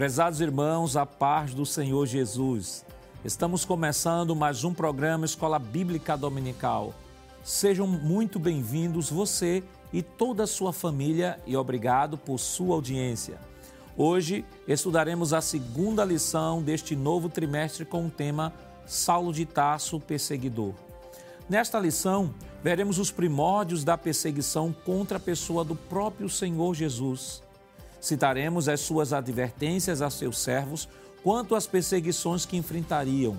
Prezados irmãos, a paz do Senhor Jesus. Estamos começando mais um programa Escola Bíblica Dominical. Sejam muito bem-vindos você e toda a sua família e obrigado por sua audiência. Hoje estudaremos a segunda lição deste novo trimestre com o tema Saulo de Tarso, perseguidor. Nesta lição, veremos os primórdios da perseguição contra a pessoa do próprio Senhor Jesus. Citaremos as suas advertências a seus servos quanto às perseguições que enfrentariam.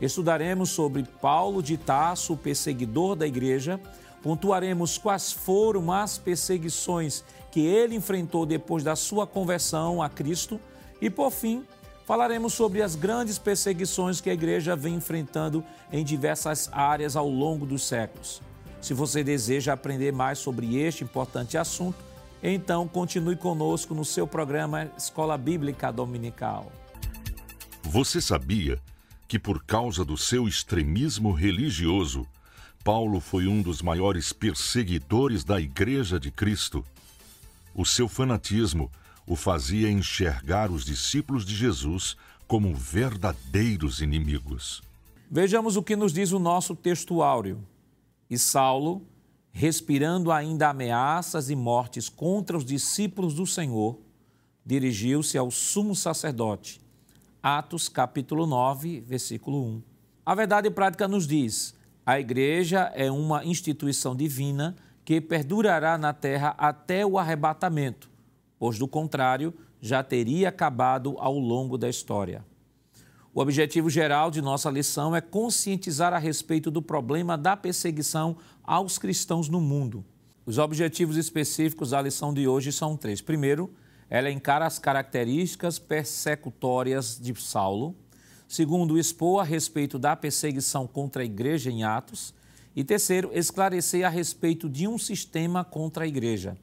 Estudaremos sobre Paulo de Tarso, perseguidor da igreja, pontuaremos quais foram as perseguições que ele enfrentou depois da sua conversão a Cristo e, por fim, falaremos sobre as grandes perseguições que a igreja vem enfrentando em diversas áreas ao longo dos séculos. Se você deseja aprender mais sobre este importante assunto, então continue conosco no seu programa Escola Bíblica Dominical. Você sabia que, por causa do seu extremismo religioso, Paulo foi um dos maiores perseguidores da Igreja de Cristo? O seu fanatismo o fazia enxergar os discípulos de Jesus como verdadeiros inimigos. Vejamos o que nos diz o nosso texto áureo. E Saulo, respirando ainda ameaças e mortes contra os discípulos do Senhor, dirigiu-se ao sumo sacerdote. Atos capítulo 9, versículo 1. A verdade prática nos diz: a igreja é uma instituição divina que perdurará na terra até o arrebatamento, pois do contrário, já teria acabado ao longo da história. O objetivo geral de nossa lição é conscientizar a respeito do problema da perseguição aos cristãos no mundo. Os objetivos específicos da lição de hoje são três. Primeiro, ela encara as características persecutórias de Saulo. Segundo, expor a respeito da perseguição contra a igreja em Atos. E terceiro, esclarecer a respeito de um sistema contra a igreja.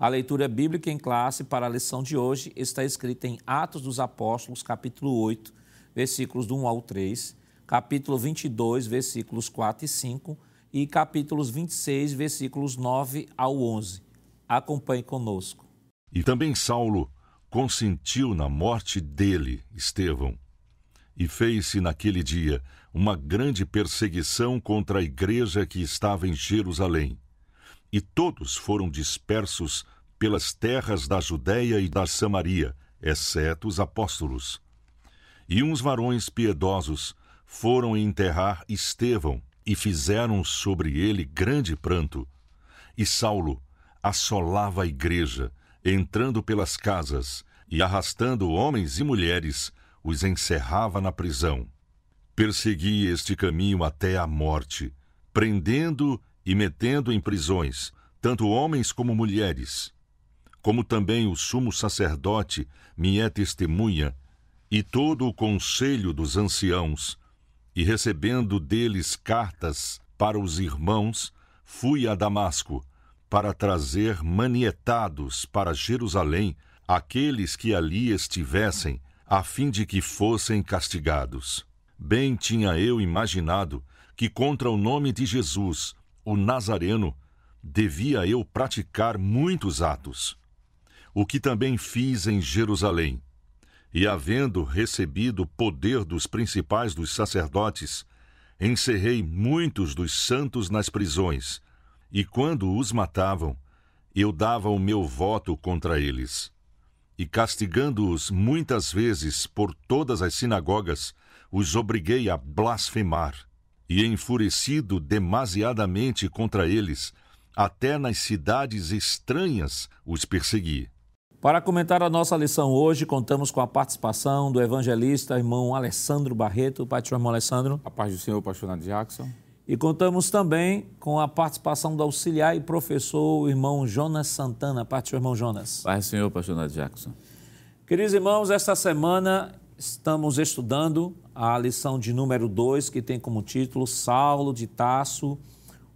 A leitura bíblica em classe para a lição de hoje está escrita em Atos dos Apóstolos, capítulo 8, versículos 1 ao 3, capítulo 22, versículos 4 e 5 e capítulos 26, versículos 9 ao 11. Acompanhe conosco. E também Saulo consentiu na morte dele, Estevão, e fez-se naquele dia uma grande perseguição contra a igreja que estava em Jerusalém. E todos foram dispersos pelas terras da Judéia e da Samaria, exceto os apóstolos. E uns varões piedosos foram enterrar Estevão e fizeram sobre ele grande pranto. E Saulo assolava a igreja, entrando pelas casas e arrastando homens e mulheres, os encerrava na prisão persegui este caminho até a morte, prendendo e metendo em prisões tanto homens como mulheres. Como também o sumo sacerdote me é testemunha, e todo o conselho dos anciãos, e recebendo deles cartas para os irmãos, fui a Damasco, para trazer manietados para Jerusalém aqueles que ali estivessem, a fim de que fossem castigados. Bem tinha eu imaginado que contra o nome de Jesus, o Nazareno, devia eu praticar muitos atos. O que também fiz em Jerusalém. E havendo recebido poder dos principais dos sacerdotes, encerrei muitos dos santos nas prisões, e quando os matavam, eu dava o meu voto contra eles. E castigando-os muitas vezes por todas as sinagogas, os obriguei a blasfemar, e enfurecido demasiadamente contra eles, até nas cidades estranhas os persegui. Para comentar a nossa lição hoje, contamos com a participação do evangelista irmão Alessandro Barreto. Pai do irmão Alessandro. A paz do Senhor, pastor Nath Jackson. E contamos também com a participação do auxiliar e professor, o irmão Jonas Santana. Parte do irmão Jonas. Paz do Senhor, pastor Nath Jackson. Queridos irmãos, esta semana estamos estudando a lição de número 2, que tem como título Saulo de Tasso,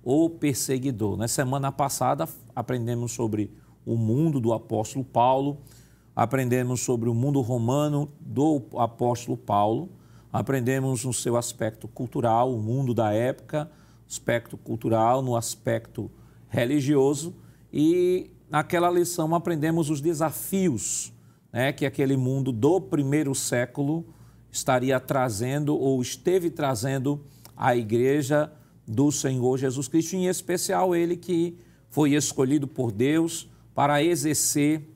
o perseguidor. Na semana passada aprendemos sobre o mundo do apóstolo Paulo, aprendemos sobre o mundo romano do apóstolo Paulo, aprendemos no seu aspecto cultural, o mundo da época, aspecto cultural, no aspecto religioso e naquela lição aprendemos os desafios né, que aquele mundo do primeiro século estaria trazendo ou esteve trazendo à igreja do Senhor Jesus Cristo, em especial ele que foi escolhido por Deus para exercer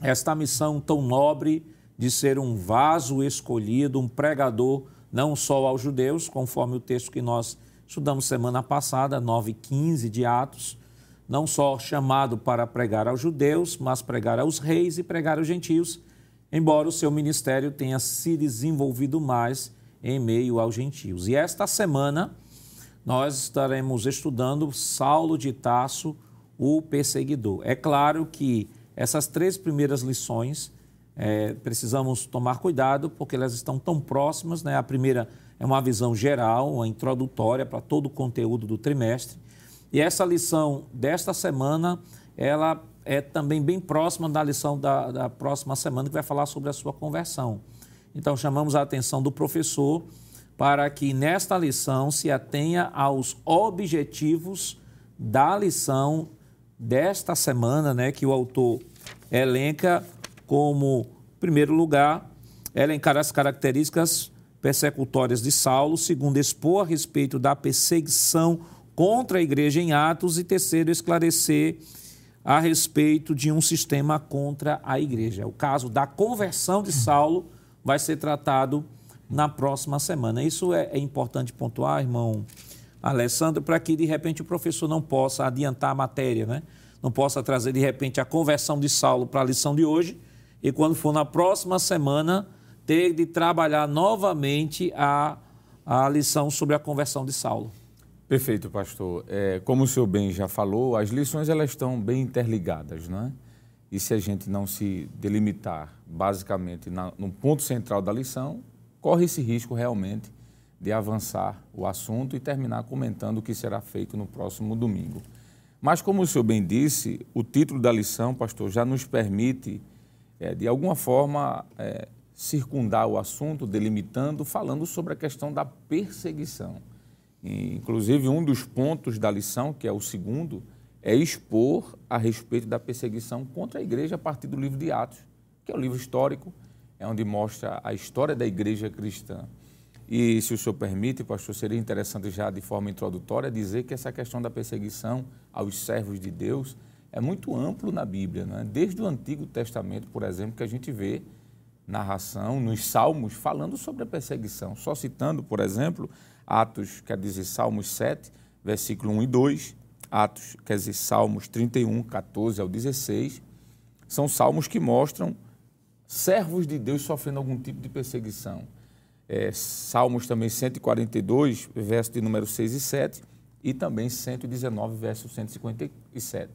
esta missão tão nobre de ser um vaso escolhido, um pregador não só aos judeus, conforme o texto que nós estudamos semana passada, 9:15 de Atos, não só chamado para pregar aos judeus, mas pregar aos reis e pregar aos gentios, embora o seu ministério tenha se desenvolvido mais em meio aos gentios. E esta semana nós estaremos estudando Saulo de Tasso, o perseguidor. É claro que essas três primeiras lições é, precisamos tomar cuidado porque elas estão tão próximas. Né? A primeira é uma visão geral, uma introdutória para todo o conteúdo do trimestre. E essa lição desta semana, ela é também bem próxima da lição da, da próxima semana, que vai falar sobre a sua conversão. Então, chamamos a atenção do professor para que nesta lição se atenha aos objetivos da lição desta semana, né, que o autor elenca como primeiro lugar, elencar as características persecutórias de Saulo, segundo expor a respeito da perseguição contra a igreja em Atos e terceiro esclarecer a respeito de um sistema contra a igreja. O caso da conversão de Saulo vai ser tratado na próxima semana. Isso é, é importante pontuar, irmão Alessandro, para que de repente o professor não possa adiantar a matéria, né? não possa trazer de repente a conversão de Saulo para a lição de hoje e quando for na próxima semana ter de trabalhar novamente a, a lição sobre a conversão de Saulo. Perfeito, pastor. É, como o senhor bem já falou, as lições elas estão bem interligadas, é? E se a gente não se delimitar basicamente na, no ponto central da lição, corre esse risco realmente de avançar o assunto e terminar comentando o que será feito no próximo domingo. Mas, como o senhor bem disse, o título da lição, pastor, já nos permite, é, de alguma forma, é, circundar o assunto, delimitando, falando sobre a questão da perseguição. E, inclusive, um dos pontos da lição, que é o segundo, é expor a respeito da perseguição contra a igreja a partir do livro de Atos, que é o livro histórico, é onde mostra a história da igreja cristã. E, se o senhor permite, pastor, seria interessante já de forma introdutória dizer que essa questão da perseguição aos servos de Deus é muito amplo na Bíblia. Né? Desde o Antigo Testamento, por exemplo, que a gente vê narração nos Salmos falando sobre a perseguição. Só citando, por exemplo, Atos, quer dizer, Salmos 7, versículo 1 e 2, Atos, quer dizer, Salmos 31, 14 ao 16, são salmos que mostram servos de Deus sofrendo algum tipo de perseguição é, Salmos também 142, verso de número 6 e 7, e também 119, verso 157.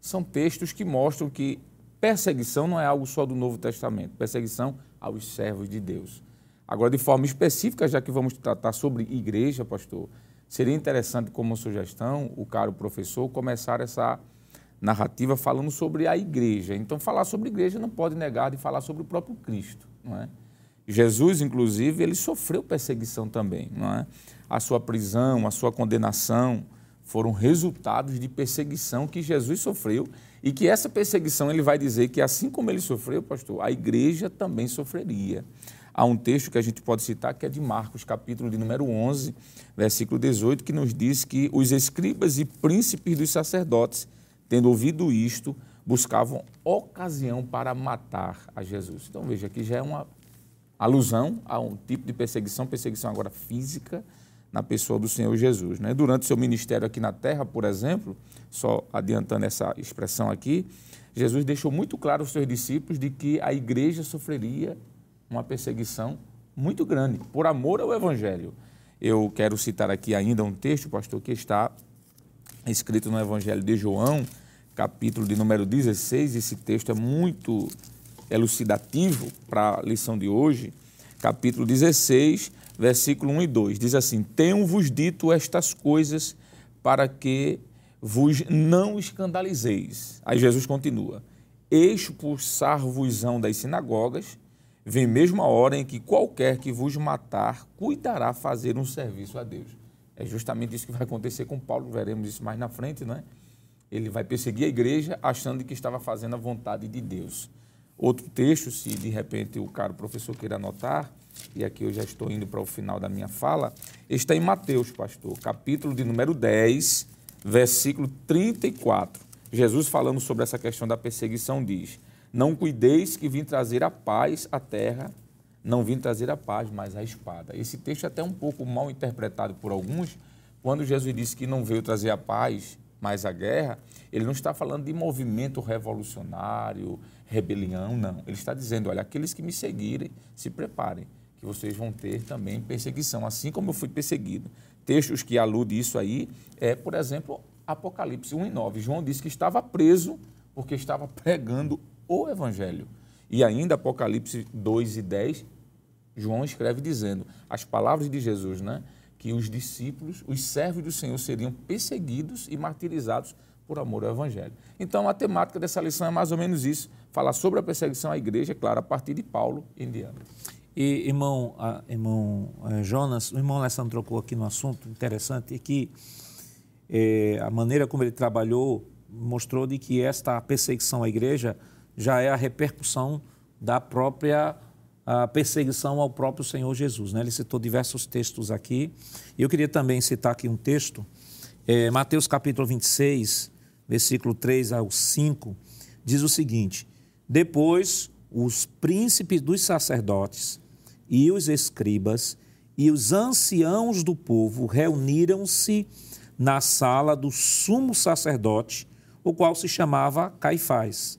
São textos que mostram que perseguição não é algo só do Novo Testamento, perseguição aos servos de Deus. Agora, de forma específica, já que vamos tratar sobre igreja, pastor, seria interessante, como sugestão, o caro professor, começar essa narrativa falando sobre a igreja. Então, falar sobre igreja não pode negar de falar sobre o próprio Cristo, não é? Jesus, inclusive, ele sofreu perseguição também, não é? A sua prisão, a sua condenação foram resultados de perseguição que Jesus sofreu e que essa perseguição ele vai dizer que assim como ele sofreu, pastor, a igreja também sofreria. Há um texto que a gente pode citar que é de Marcos, capítulo de número 11, versículo 18, que nos diz que os escribas e príncipes dos sacerdotes, tendo ouvido isto, buscavam ocasião para matar a Jesus. Então veja que já é uma alusão a um tipo de perseguição, perseguição agora física, na pessoa do Senhor Jesus. Né? Durante seu ministério aqui na terra, por exemplo, só adiantando essa expressão aqui, Jesus deixou muito claro aos seus discípulos de que a igreja sofreria uma perseguição muito grande, por amor ao Evangelho. Eu quero citar aqui ainda um texto, pastor, que está escrito no Evangelho de João, capítulo de número 16. Esse texto é muito elucidativo para a lição de hoje, capítulo 16, versículo 1 e 2. Diz assim: Tenho-vos dito estas coisas para que vos não escandalizeis. Aí Jesus continua: Expulsar-vos-ão das sinagogas, vem mesmo a hora em que qualquer que vos matar cuidará fazer um serviço a Deus. É justamente isso que vai acontecer com Paulo, veremos isso mais na frente, não é? Ele vai perseguir a igreja achando que estava fazendo a vontade de Deus. Outro texto, se de repente o caro professor queira anotar, e aqui eu já estou indo para o final da minha fala, está em Mateus, pastor, capítulo de número 10, versículo 34. Jesus, falando sobre essa questão da perseguição, diz: Não cuideis que vim trazer a paz à terra, não vim trazer a paz, mas a espada. Esse texto é até um pouco mal interpretado por alguns, quando Jesus disse que não veio trazer a paz, mas a guerra, ele não está falando de movimento revolucionário, rebelião, não. Ele está dizendo: olha, aqueles que me seguirem, se preparem, que vocês vão ter também perseguição, assim como eu fui perseguido. Textos que aludem isso aí é, por exemplo, Apocalipse 1 e 9. João disse que estava preso porque estava pregando o evangelho. E ainda Apocalipse 2 e 10, João escreve dizendo as palavras de Jesus, né? Que os discípulos, os servos do Senhor seriam perseguidos e martirizados por amor ao Evangelho. Então, a temática dessa lição é mais ou menos isso: falar sobre a perseguição à igreja, claro, a partir de Paulo em diante. E, irmão, irmão eh, Jonas, o irmão Alessandro trocou aqui no assunto interessante, é que é, a maneira como ele trabalhou mostrou de que esta perseguição à igreja já é a repercussão da própria perseguição ao próprio Senhor Jesus. Né? Ele citou diversos textos aqui. Eu queria também citar aqui um texto, é, Mateus capítulo 26, versículo 3 ao 5, diz o seguinte: Depois os príncipes dos sacerdotes e os escribas e os anciãos do povo reuniram-se na sala do sumo sacerdote, o qual se chamava Caifás,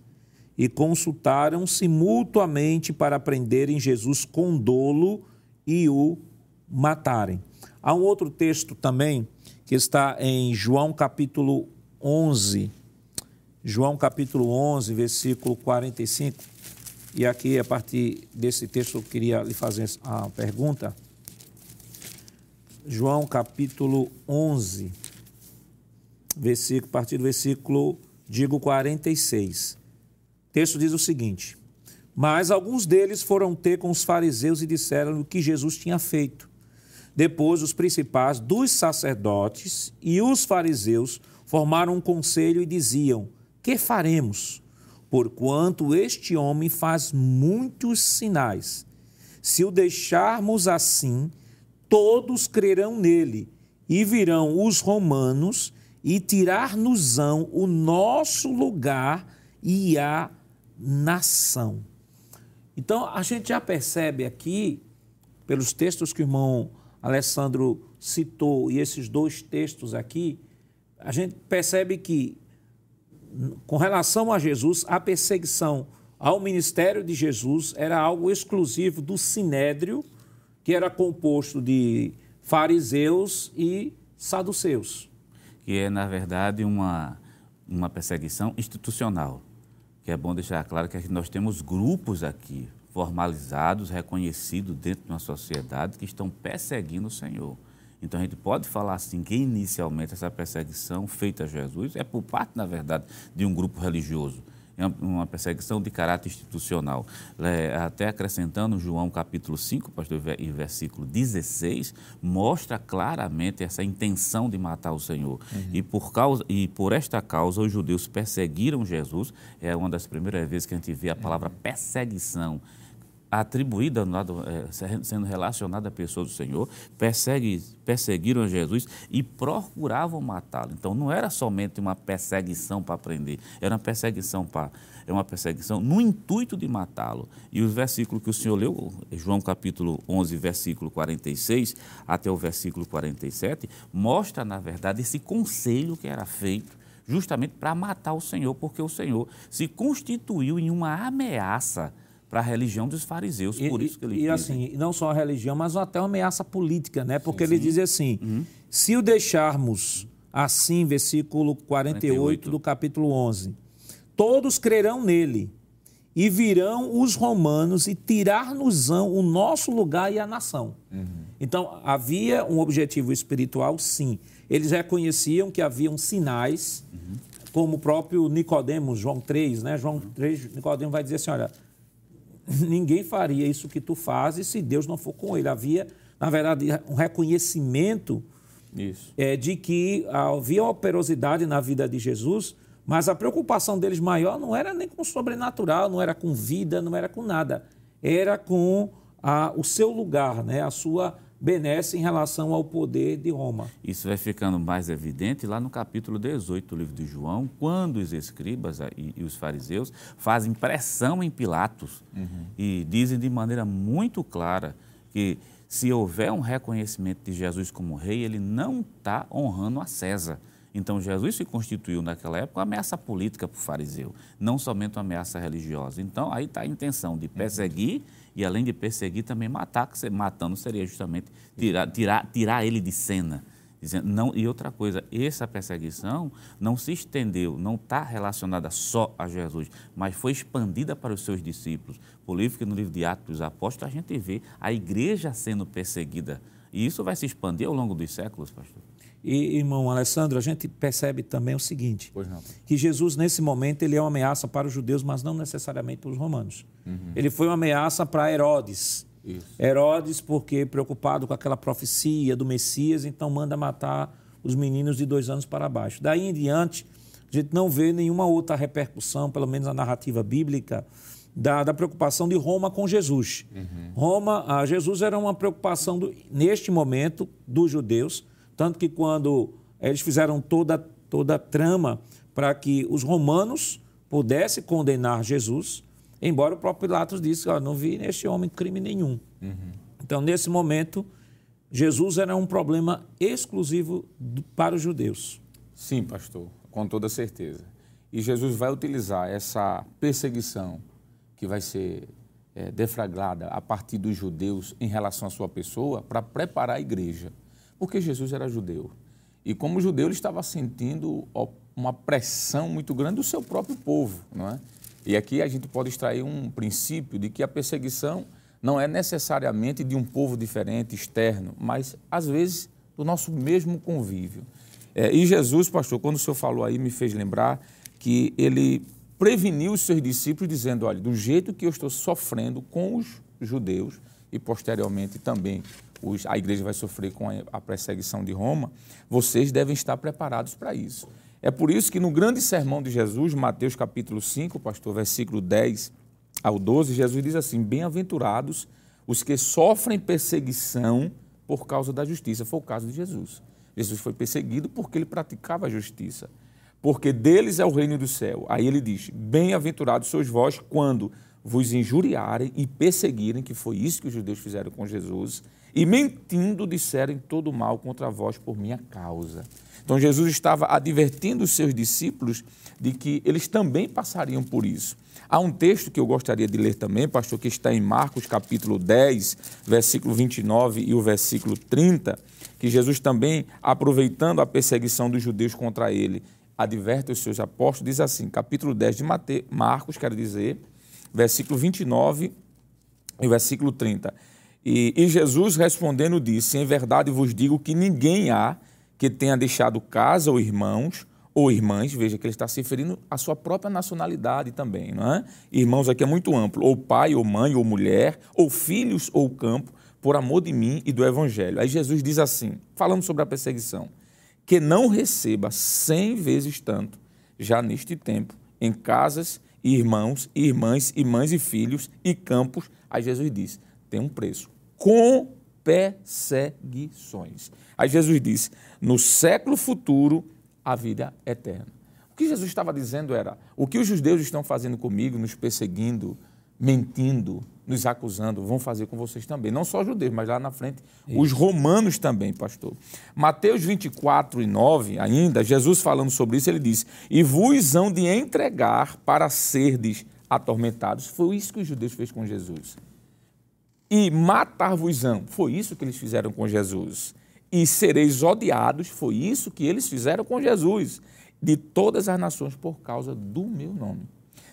e consultaram-se mutuamente para prenderem Jesus com dolo e o matarem. Há um outro texto também que está em João capítulo 11, João capítulo 11, versículo 45. E aqui, a partir desse texto, eu queria lhe fazer a pergunta. João capítulo 11, versículo, a partir do versículo, digo, 46. O texto diz o seguinte: Mas alguns deles foram ter com os fariseus e disseram o que Jesus tinha feito. Depois, os principais dos sacerdotes e os fariseus formaram um conselho e diziam: Que faremos? Porquanto este homem faz muitos sinais. Se o deixarmos assim, todos crerão nele, e virão os romanos e tirar-nos-ão o nosso lugar e a nação. Então, a gente já percebe aqui, pelos textos que o irmão Alessandro citou e esses dois textos aqui, a gente percebe que, com relação a Jesus, a perseguição ao ministério de Jesus era algo exclusivo do sinédrio, que era composto de fariseus e saduceus. Que é, na verdade, uma, uma perseguição institucional. Que é bom deixar claro que nós temos grupos aqui, formalizados, reconhecidos dentro de uma sociedade, que estão perseguindo o Senhor. Então a gente pode falar assim que inicialmente essa perseguição feita a Jesus é por parte, na verdade, de um grupo religioso. É uma perseguição de caráter institucional. É, até acrescentando João capítulo 5, pastor, e versículo 16, mostra claramente essa intenção de matar o Senhor. Uhum. E, por causa, e por esta causa os judeus perseguiram Jesus. É uma das primeiras vezes que a gente vê a palavra perseguição atribuída, é, sendo relacionada à pessoa do Senhor, persegue, perseguiram Jesus e procuravam matá-lo. Então não era somente uma perseguição para prender, era uma perseguição para é uma perseguição no intuito de matá-lo. E o versículo que o Senhor leu, João capítulo 11, versículo 46 até o versículo 47, mostra na verdade esse conselho que era feito justamente para matar o Senhor, porque o Senhor se constituiu em uma ameaça para a religião dos fariseus, por e, isso que ele E diz, assim, não só a religião, mas até uma ameaça política, né? Porque sim, ele diz assim, uhum. se o deixarmos assim, versículo 48, 48 do capítulo 11, todos crerão nele e virão os romanos e tirar-nos-ão o nosso lugar e a nação. Uhum. Então, havia um objetivo espiritual, sim. Eles reconheciam que haviam sinais, uhum. como o próprio Nicodemos, João 3, né? João 3, Nicodemos vai dizer assim, olha, ninguém faria isso que tu fazes se Deus não for com ele. Havia, na verdade, um reconhecimento é, de que havia operosidade na vida de Jesus, Mas a preocupação deles maior não era nem com o sobrenatural, não era com vida, não era com nada. Era com a, o seu lugar, né? a sua benesse em relação ao poder de Roma. Isso vai ficando mais evidente lá no capítulo 18 do livro de João, quando os escribas e, e os fariseus fazem pressão em Pilatos uhum. e dizem de maneira muito clara que se houver um reconhecimento de Jesus como rei, ele não está honrando a César. Então, Jesus se constituiu naquela época uma ameaça política para o fariseu, não somente uma ameaça religiosa. Então, aí está a intenção de perseguir e, além de perseguir, também matar, que matando seria justamente tirar, tirar, tirar ele de cena. Dizendo, não, e outra coisa, essa perseguição não se estendeu, não está relacionada só a Jesus, mas foi expandida para os seus discípulos. Por livro que no livro de Atos dos Apóstolos a gente vê a igreja sendo perseguida. E isso vai se expandir ao longo dos séculos, pastor. E, irmão Alessandro, a gente percebe também o seguinte: que Jesus, nesse momento, ele é uma ameaça para os judeus, mas não necessariamente para os romanos. Uhum. Ele foi uma ameaça para Herodes. Isso. Herodes, porque preocupado com aquela profecia do Messias, então manda matar os meninos de dois anos para baixo. Daí em diante, a gente não vê nenhuma outra repercussão, pelo menos na narrativa bíblica, da, da preocupação de Roma com Jesus. Uhum. Roma, a Jesus era uma preocupação, do, neste momento, dos judeus, tanto que quando eles fizeram toda, toda a trama para que os romanos pudessem condenar Jesus, embora o próprio Pilatos disse, oh, não vi neste homem crime nenhum. Uhum. Então, nesse momento, Jesus era um problema exclusivo para os judeus. Sim, pastor, com toda certeza. E Jesus vai utilizar essa perseguição que vai ser é, deflagrada a partir dos judeus em relação à sua pessoa para preparar a igreja porque Jesus era judeu. E como judeu, ele estava sentindo uma pressão muito grande do seu próprio povo. Não é? E aqui a gente pode extrair um princípio de que a perseguição não é necessariamente de um povo diferente, externo, mas às vezes do nosso mesmo convívio. É, e Jesus, pastor, quando o senhor falou aí, me fez lembrar que ele preveniu os seus discípulos, dizendo: olha, do jeito que eu estou sofrendo com os judeus e posteriormente também os, a igreja vai sofrer com a perseguição de Roma, vocês devem estar preparados para isso. É por isso que no grande sermão de Jesus, Mateus capítulo 5, pastor, versículo 10 ao 12, Jesus diz assim: Bem-aventurados os que sofrem perseguição por causa da justiça. Foi o caso de Jesus. Jesus foi perseguido porque ele praticava a justiça. Porque deles é o reino do céu. Aí ele diz: Bem-aventurados sois vós quando vos injuriarem e perseguirem, que foi isso que os judeus fizeram com Jesus, e mentindo disserem todo mal contra vós por minha causa. Então Jesus estava advertindo os seus discípulos de que eles também passariam por isso. Há um texto que eu gostaria de ler também, pastor, que está em Marcos capítulo 10, versículo 29 e o versículo 30, que Jesus também, aproveitando a perseguição dos judeus contra ele, adverte os seus apóstolos, diz assim, capítulo 10 de Mate, Marcos, quero dizer, versículo 29 e versículo 30. E, e Jesus respondendo disse: Em verdade vos digo que ninguém há que tenha deixado casa ou irmãos ou irmãs, veja que ele está se referindo à sua própria nacionalidade também, não é? Irmãos aqui é muito amplo, ou pai, ou mãe, ou mulher, ou filhos, ou campo, por amor de mim e do evangelho. Aí Jesus diz assim, falando sobre a perseguição, que não receba cem vezes tanto, já neste tempo, em casas, irmãos, irmãs, irmãs e filhos e campos. Aí Jesus diz, tem um preço. Com perseguições. Aí Jesus disse: no século futuro, a vida eterna. O que Jesus estava dizendo era: o que os judeus estão fazendo comigo, nos perseguindo, mentindo, nos acusando, vão fazer com vocês também. Não só os judeus, mas lá na frente, Isso. os romanos também, pastor. Mateus 24 e 9, ainda, Jesus falando sobre isso, ele diz: E vos hão de entregar para serdes atormentados. Foi isso que os judeus fez com Jesus e matar-vos-ão. Foi isso que eles fizeram com Jesus. E sereis odiados, foi isso que eles fizeram com Jesus, de todas as nações por causa do meu nome.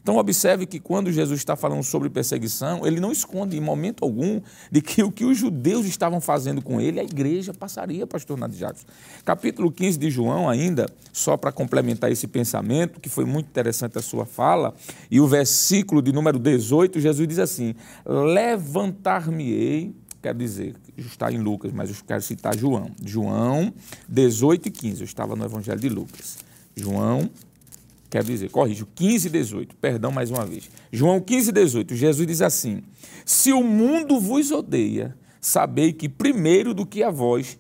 Então, observe que quando Jesus está falando sobre perseguição, ele não esconde em momento algum de que o que os judeus estavam fazendo com ele, a igreja passaria, pastor Nath Jacques. Capítulo 15 de João, ainda, só para complementar esse pensamento, que foi muito interessante a sua fala, e o versículo de número 18, Jesus diz assim: Levantar-me-ei, quer dizer, está em Lucas, mas eu quero citar João. João 18 e 15, eu estava no Evangelho de Lucas. João quero dizer, corrijo, 15, 18, perdão mais uma vez. João 15, 18, Jesus diz assim: Se o mundo vos odeia, sabei que primeiro do que a vós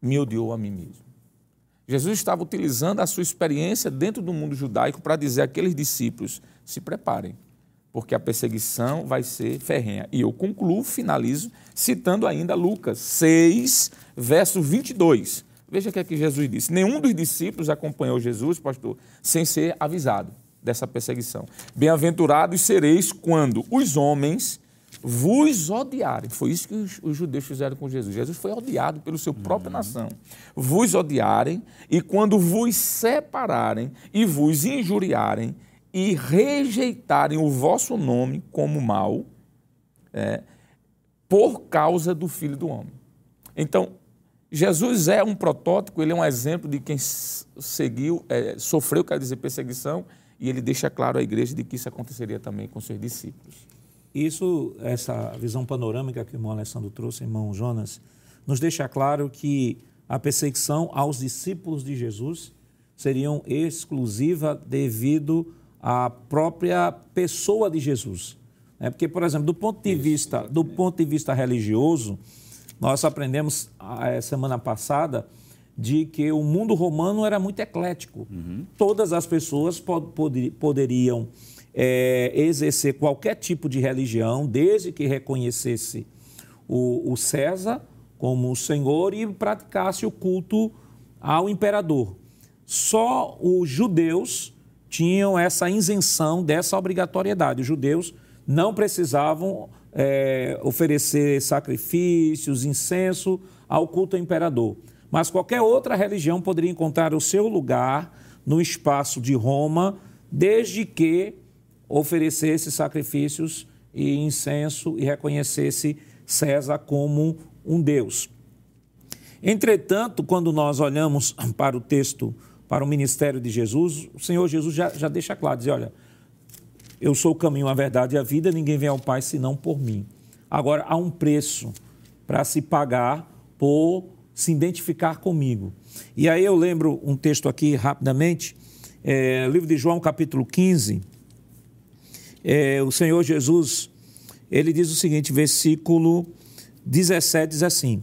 me odiou a mim mesmo. Jesus estava utilizando a sua experiência dentro do mundo judaico para dizer àqueles discípulos: se preparem, porque a perseguição vai ser ferrenha. E eu concluo, finalizo, citando ainda Lucas 6, verso 22. Veja o que é que Jesus disse. Nenhum dos discípulos acompanhou Jesus, pastor, sem ser avisado dessa perseguição. Bem-aventurados sereis quando os homens vos odiarem. Foi isso que os, os, judeus fizeram com Jesus. Jesus foi odiado pelo seu própria uhum. nação. Vos odiarem e quando vos separarem e vos injuriarem e rejeitarem o vosso nome como mal, é, por causa do Filho do Homem. Então, Jesus é um protótipo, ele é um exemplo de quem seguiu, é, sofreu, quer dizer, perseguição, e ele deixa claro à igreja de que isso aconteceria também com seus discípulos. Isso, essa visão panorâmica que o irmão Alessandro trouxe, irmão Jonas, nos deixa claro que a perseguição aos discípulos de Jesus seriam exclusiva devido à própria pessoa de Jesus. É porque, por exemplo, do ponto de vista, do ponto de vista religioso, nós aprendemos a semana passada de que o mundo romano era muito eclético. Uhum. Todas as pessoas pod poderiam é, exercer qualquer tipo de religião, desde que reconhecesse o, o César como o Senhor e praticasse o culto ao imperador. Só os judeus tinham essa isenção dessa obrigatoriedade. Os judeus não precisavam é, oferecer sacrifícios, incenso ao culto ao imperador. Mas qualquer outra religião poderia encontrar o seu lugar no espaço de Roma, desde que oferecesse sacrifícios e incenso e reconhecesse César como um Deus. Entretanto, quando nós olhamos para o texto, para o ministério de Jesus, o Senhor Jesus já, já deixa claro, diz, olha, eu sou o caminho, a verdade e a vida, ninguém vem ao Pai senão por mim. Agora, há um preço para se pagar por se identificar comigo. E aí eu lembro um texto aqui rapidamente, é, livro de João, capítulo 15, é, o Senhor Jesus, ele diz o seguinte, versículo 17 diz assim: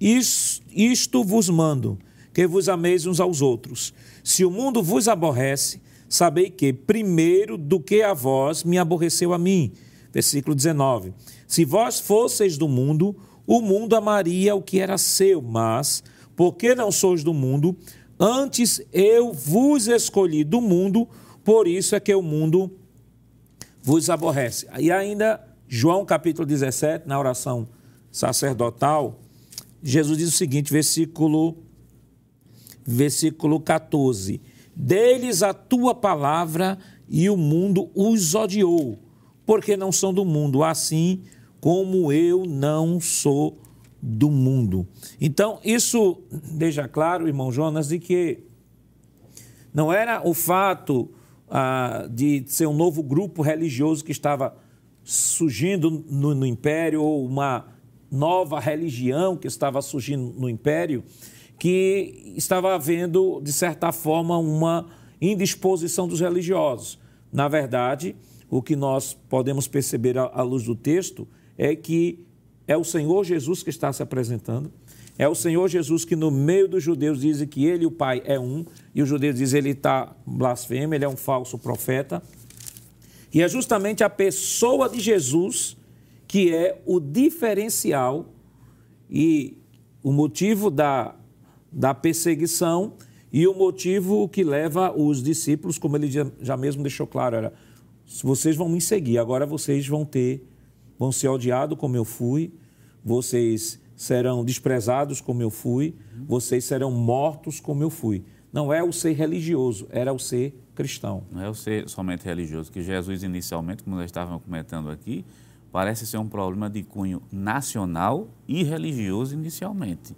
Isto vos mando, que vos ameis uns aos outros. Se o mundo vos aborrece, sabei que, primeiro do que a vós, me aborreceu a mim. Versículo 19: Se vós fosseis do mundo, o mundo amaria o que era seu, mas, porque não sois do mundo, antes eu vos escolhi do mundo, por isso é que o mundo vos aborrece. E ainda, João capítulo 17, na oração sacerdotal, Jesus diz o seguinte, versículo, versículo 14: Deles a tua palavra e o mundo os odiou, porque não são do mundo, assim como eu não sou do mundo. Então, isso deixa claro, irmão Jonas, de que não era o fato ah, de ser um novo grupo religioso que estava surgindo no, no Império, ou uma nova religião que estava surgindo no Império, que estava havendo, de certa forma, uma indisposição dos religiosos. Na verdade, o que nós podemos perceber à luz do texto é que é o Senhor Jesus que está se apresentando, é o Senhor Jesus que, no meio dos judeus, diz que ele o Pai é um, e os judeus dizem que ele está blasfemo, ele é um falso profeta. E é justamente a pessoa de Jesus que é o diferencial e o motivo da, da perseguição e o motivo que leva os discípulos, como ele já, mesmo deixou claro, era: vocês vão me seguir, agora vocês vão ter, vão ser odiados como eu fui, vocês serão desprezados como eu fui, vocês serão mortos como eu fui. Não é o ser religioso, era o ser cristão. Não é o ser somente religioso, que Jesus inicialmente, como nós estávamos comentando aqui, parece ser um problema de cunho nacional e religioso inicialmente.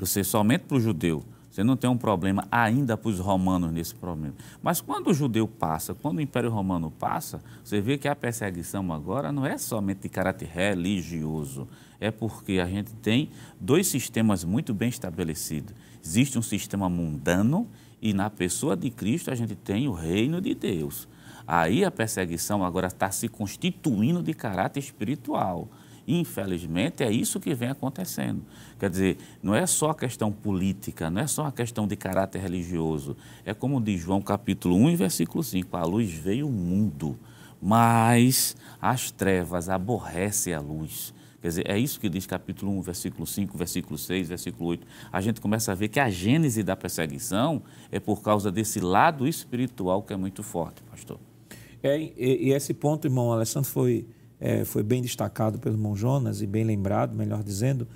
Você somente para o judeu, você não tem um problema ainda para os romanos nesse problema. Mas quando o judeu passa, quando o Império Romano passa, você vê que a perseguição agora não é somente de caráter religioso, é porque a gente tem dois sistemas muito bem estabelecidos. Existe um sistema mundano E na pessoa de Cristo a gente tem o reino de Deus. Aí a perseguição agora está se constituindo de caráter espiritual. Infelizmente, é isso que vem acontecendo. Quer dizer, não é só a questão política, não é só a questão de caráter religioso. É como diz João capítulo 1 versículo 5, a luz veio o mundo, mas as trevas aborrecem a luz. Quer dizer, é isso que diz capítulo 1, versículo 5, versículo 6, versículo 8. A gente começa a ver que a gênese da perseguição é por causa desse lado espiritual que é muito forte, pastor. É, e, e esse ponto, irmão Alessandro, foi, é, foi bem destacado pelo irmão Jonas e bem lembrado, melhor dizendo,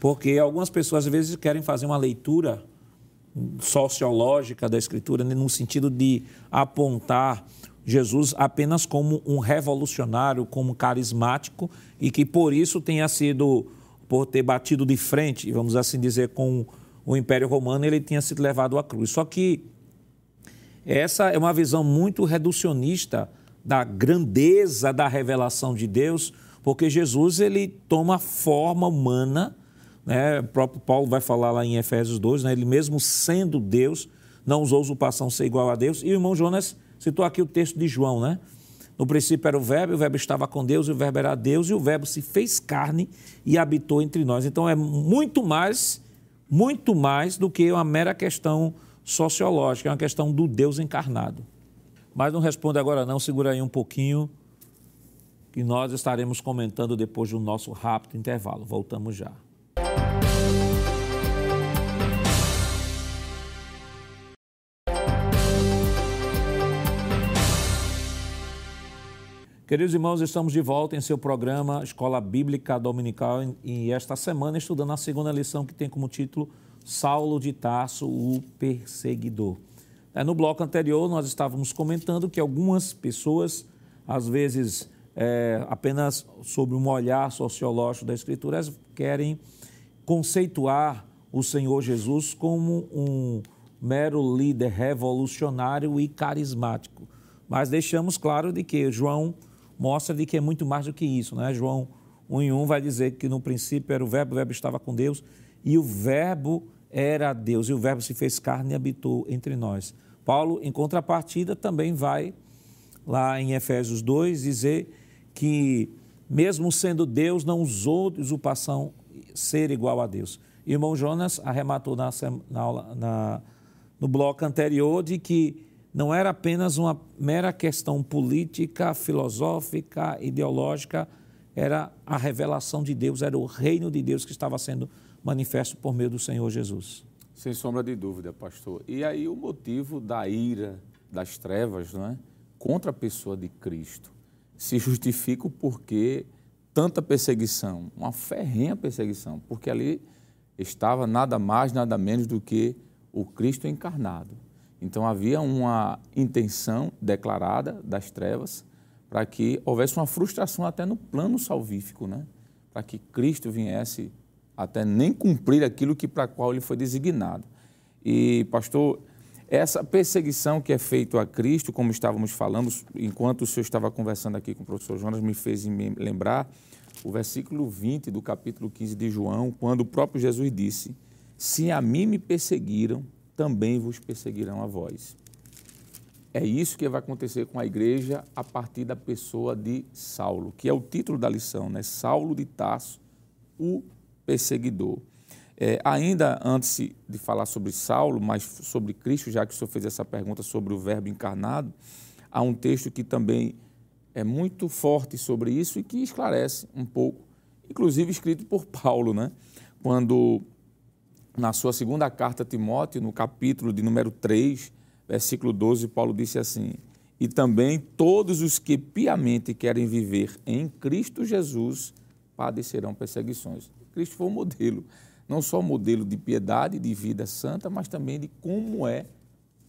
porque algumas pessoas às vezes querem fazer uma leitura sociológica da Escritura no sentido de apontar Jesus apenas como um revolucionário, como carismático e que por isso tenha sido, por ter batido de frente, vamos assim dizer, com o Império Romano, ele tenha sido levado à cruz. Só que essa é uma visão muito reducionista da grandeza da revelação de Deus, porque Jesus ele toma forma humana, né? o próprio Paulo vai falar lá em Efésios 2, né? ele mesmo sendo Deus, não usou usurpação ser igual a Deus, e o irmão Jonas Citou aqui o texto de João, né? No princípio era o Verbo, o Verbo estava com Deus, e o Verbo era Deus, e o Verbo se fez carne e habitou entre nós. Então é muito mais, muito mais do que uma mera questão sociológica, é uma questão do Deus encarnado. Mas não responde agora não, segura aí um pouquinho, que nós estaremos comentando depois do nosso rápido intervalo. Voltamos já. Queridos irmãos, estamos de volta em seu programa Escola Bíblica Dominical e esta semana estudando a segunda lição que tem como título Saulo de Tarso, o Perseguidor. É, no bloco anterior, nós estávamos comentando que algumas pessoas, às vezes é, apenas sob um olhar sociológico da Escritura, querem conceituar o Senhor Jesus como um mero líder revolucionário e carismático. Mas deixamos claro de que João mostra de que é muito mais do que isso. Né? João 1 em 1 vai dizer que no princípio era o verbo, o verbo estava com Deus e o verbo era Deus e o verbo se fez carne e habitou entre nós. Paulo, em contrapartida, também vai lá em Efésios 2 dizer que mesmo sendo Deus, não usou de usurpação ser igual a Deus. Irmão Jonas arrematou na, na, na, no bloco anterior de que não era apenas uma mera questão política, filosófica, ideológica, era a revelação de Deus, era o reino de Deus que estava sendo manifesto por meio do Senhor Jesus. Sem sombra de dúvida, pastor. E aí o motivo da ira das trevas, não é? Contra a pessoa de Cristo se justifica o porquê tanta perseguição, uma ferrenha perseguição, porque ali estava nada mais, nada menos do que o Cristo encarnado. Então havia uma intenção declarada das trevas para que houvesse uma frustração até no plano salvífico, né? para que Cristo viesse até nem cumprir aquilo que para qual ele foi designado. E, pastor, essa perseguição que é feita a Cristo, como estávamos falando, enquanto o senhor estava conversando aqui com o professor Jonas, me fez lembrar o versículo 20 do capítulo 15 de João, quando o próprio Jesus disse: Se a mim me perseguiram, também vos perseguirão a vós. É isso que vai acontecer com a igreja a partir da pessoa de Saulo, que é o título da lição, né? Saulo de Tarso, o perseguidor. É, ainda antes de falar sobre Saulo, mas sobre Cristo, já que o senhor fez essa pergunta sobre o Verbo encarnado, há um texto que também é muito forte sobre isso e que esclarece um pouco, inclusive escrito por Paulo, né? quando na sua segunda carta a Timóteo, no capítulo de número 3, versículo 12, Paulo disse assim: E também todos os que piamente querem viver em Cristo Jesus padecerão perseguições. Cristo foi o modelo, não só o modelo de piedade, de vida santa, mas também de como é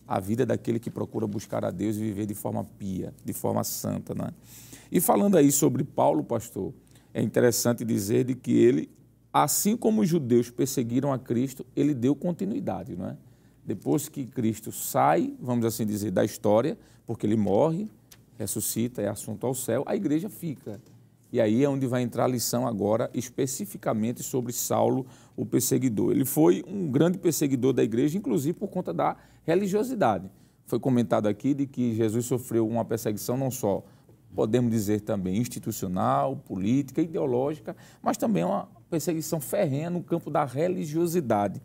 a vida daquele que procura buscar a Deus e viver de forma pia, de forma santa. Né? E falando aí sobre Paulo, pastor, é interessante dizer de que ele assim como os judeus perseguiram a Cristo, ele deu continuidade, não é? Depois que Cristo sai, vamos assim dizer, da história, porque ele morre, ressuscita, é assunto ao céu, a igreja fica. E aí é onde vai entrar a lição agora especificamente sobre Saulo, o perseguidor. Ele foi um grande perseguidor da igreja, inclusive por conta da religiosidade. Foi comentado aqui de que Jesus sofreu uma perseguição não só, podemos dizer também, institucional, política, ideológica, mas também uma perseguição ferrenha no campo da religiosidade.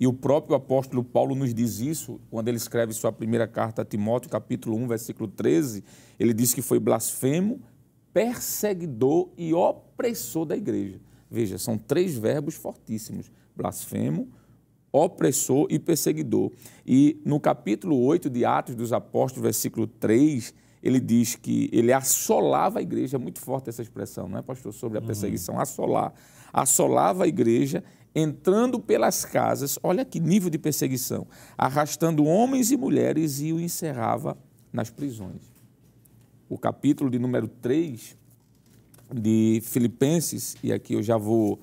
E o próprio apóstolo Paulo nos diz isso quando ele escreve sua primeira carta a Timóteo, capítulo 1, versículo 13. Ele diz que foi blasfemo, perseguidor e opressor da igreja. Veja, são três verbos fortíssimos: blasfemo, opressor e perseguidor. E no capítulo 8 de Atos dos Apóstolos, versículo 3, ele diz que ele assolava a igreja, é muito forte essa expressão, não é, pastor? Sobre a uhum. perseguição, uhum. assolar. Assolava a igreja entrando pelas casas, olha que nível de perseguição, arrastando homens e mulheres e o encerrava nas prisões. O capítulo de número 3 de Filipenses, e aqui eu já vou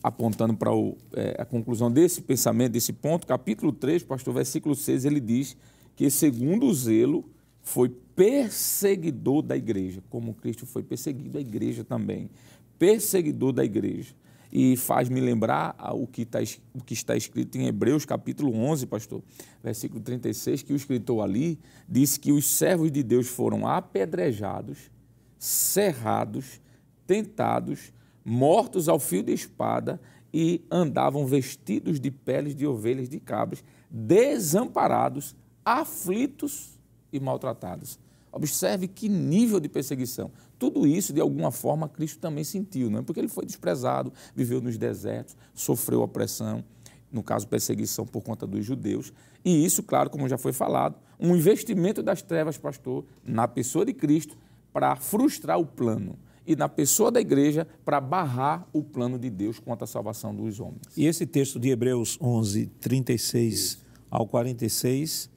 apontando para o, é, a conclusão desse pensamento, desse ponto, capítulo 3, pastor, versículo 6, ele diz que segundo o zelo foi perseguidor da igreja, como Cristo foi perseguido a igreja também, perseguidor da igreja e faz-me lembrar o que, está, o que está escrito em Hebreus capítulo 11, pastor, versículo 36, que o escritor ali disse que os servos de Deus foram apedrejados, cerrados, tentados, mortos ao fio de espada e andavam vestidos de peles de ovelhas de cabras, desamparados, aflitos e maltratados. Observe que nível de perseguição. Tudo isso, de alguma forma, Cristo também sentiu, não é? porque ele foi desprezado, viveu nos desertos, sofreu opressão, no caso, perseguição por conta dos judeus. E isso, claro, como já foi falado, um investimento das trevas, pastor, na pessoa de Cristo, para frustrar o plano e na pessoa da igreja para barrar o plano de Deus quanto à salvação dos homens. E esse texto de Hebreus 11, 36 Isso. ao 46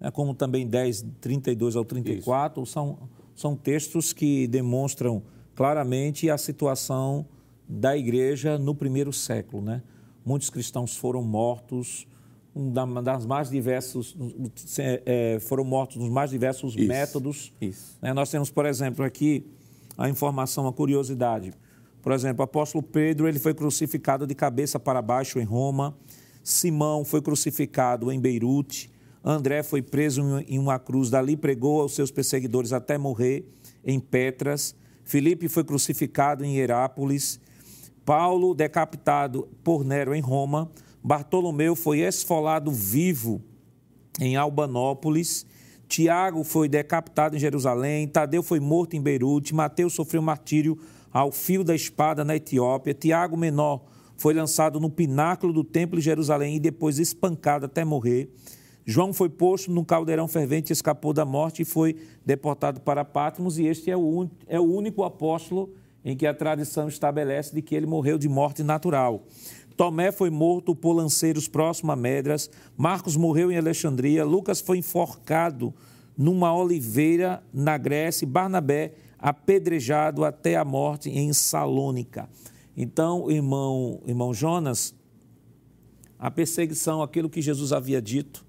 né, como também 10, 32 ao 34, são, são textos que demonstram claramente a situação da igreja no primeiro século. Né? Muitos cristãos foram mortos, das mais diversos, é, foram mortos nos mais diversos Isso. métodos. Isso. Né? Nós temos, por exemplo, aqui a informação, a curiosidade. Por exemplo, o apóstolo Pedro ele foi crucificado de cabeça para baixo em Roma. Simão foi crucificado em Beirute. André foi preso em uma cruz, dali pregou aos seus perseguidores até morrer em Petras. Filipe foi crucificado em Herápolis. Paulo, decapitado por Nero em Roma. Bartolomeu foi esfolado vivo em Albanópolis. Tiago foi decapitado em Jerusalém. Tadeu foi morto em Beirute. Mateus sofreu martírio ao fio da espada na Etiópia. Tiago Menor foi lançado no pináculo do templo de Jerusalém e depois espancado até morrer. João foi posto num caldeirão fervente, escapou da morte e foi deportado para Patmos, e este é o, é o único apóstolo em que a tradição estabelece de que ele morreu de morte natural. Tomé foi morto por lanceiros próximo a Medras, Marcos morreu em Alexandria, Lucas foi enforcado numa oliveira na Grécia Barnabé apedrejado até a morte em Salônica. Então, irmão, irmão Jonas, a perseguição, aquilo que Jesus havia dito,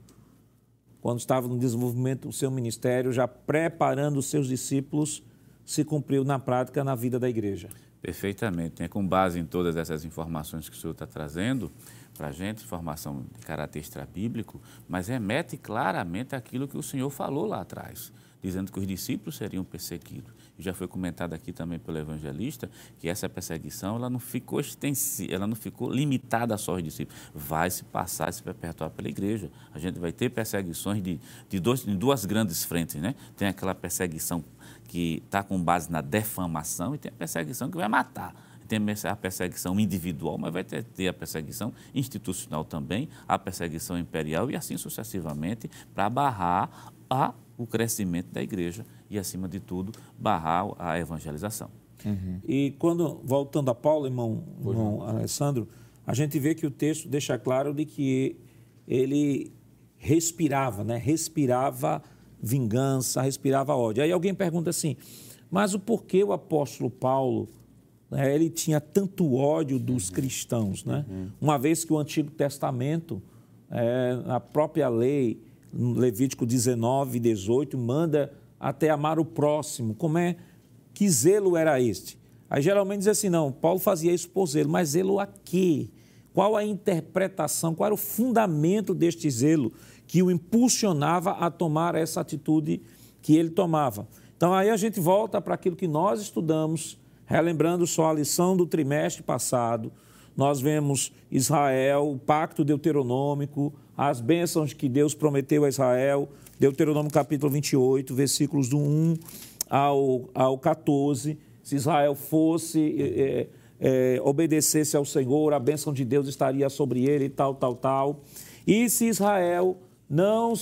quando estava no desenvolvimento do seu ministério, já preparando os seus discípulos, se cumpriu na prática na vida da igreja. Perfeitamente. É com base em todas essas informações que o senhor está trazendo para a gente, informação de caráter extrabíblico, mas remete claramente àquilo que o senhor falou lá atrás, dizendo que os discípulos seriam perseguidos já foi comentado aqui também pelo evangelista, que essa perseguição ela não ficou extensiva, ela não ficou limitada só aos discípulos, vai se passar, se perpetuar pela igreja. A gente vai ter perseguições de, de, dois, de duas grandes frentes, né? Tem aquela perseguição que está com base na defamação e tem a perseguição que vai matar tem a perseguição individual, mas vai ter, ter, a perseguição institucional também, a perseguição imperial e assim sucessivamente, para barrar a, o crescimento da igreja e, acima de tudo, barrar a evangelização. Uhum. E quando, voltando a Paulo, irmão, irmão Alessandro, a gente vê que o texto deixa claro de que ele respirava, né? respirava vingança, respirava ódio. Aí alguém pergunta assim, mas o porquê o apóstolo Paulo né, ele tinha tanto ódio dos uhum. cristãos? Né? Uhum. Uma vez que o Antigo Testamento, é, a própria lei, Levítico 19, 18, manda até amar o próximo. Como é que zelo era este? Aí geralmente diz assim, não, Paulo fazia isso por zelo, mas zelo a quê? Qual a interpretação, qual era o fundamento deste zelo que o impulsionava a tomar essa atitude que ele tomava? Então aí a gente volta para aquilo que nós estudamos, relembrando só a lição do trimestre passado. Nós vemos Israel, o pacto deuteronômico, as bênçãos que Deus prometeu a Israel, Deuteronômio capítulo 28, versículos do 1 ao, ao 14 se Israel fosse, é, é, obedecesse ao Senhor, a bênção de Deus estaria sobre ele e tal, tal, tal. E se Israel não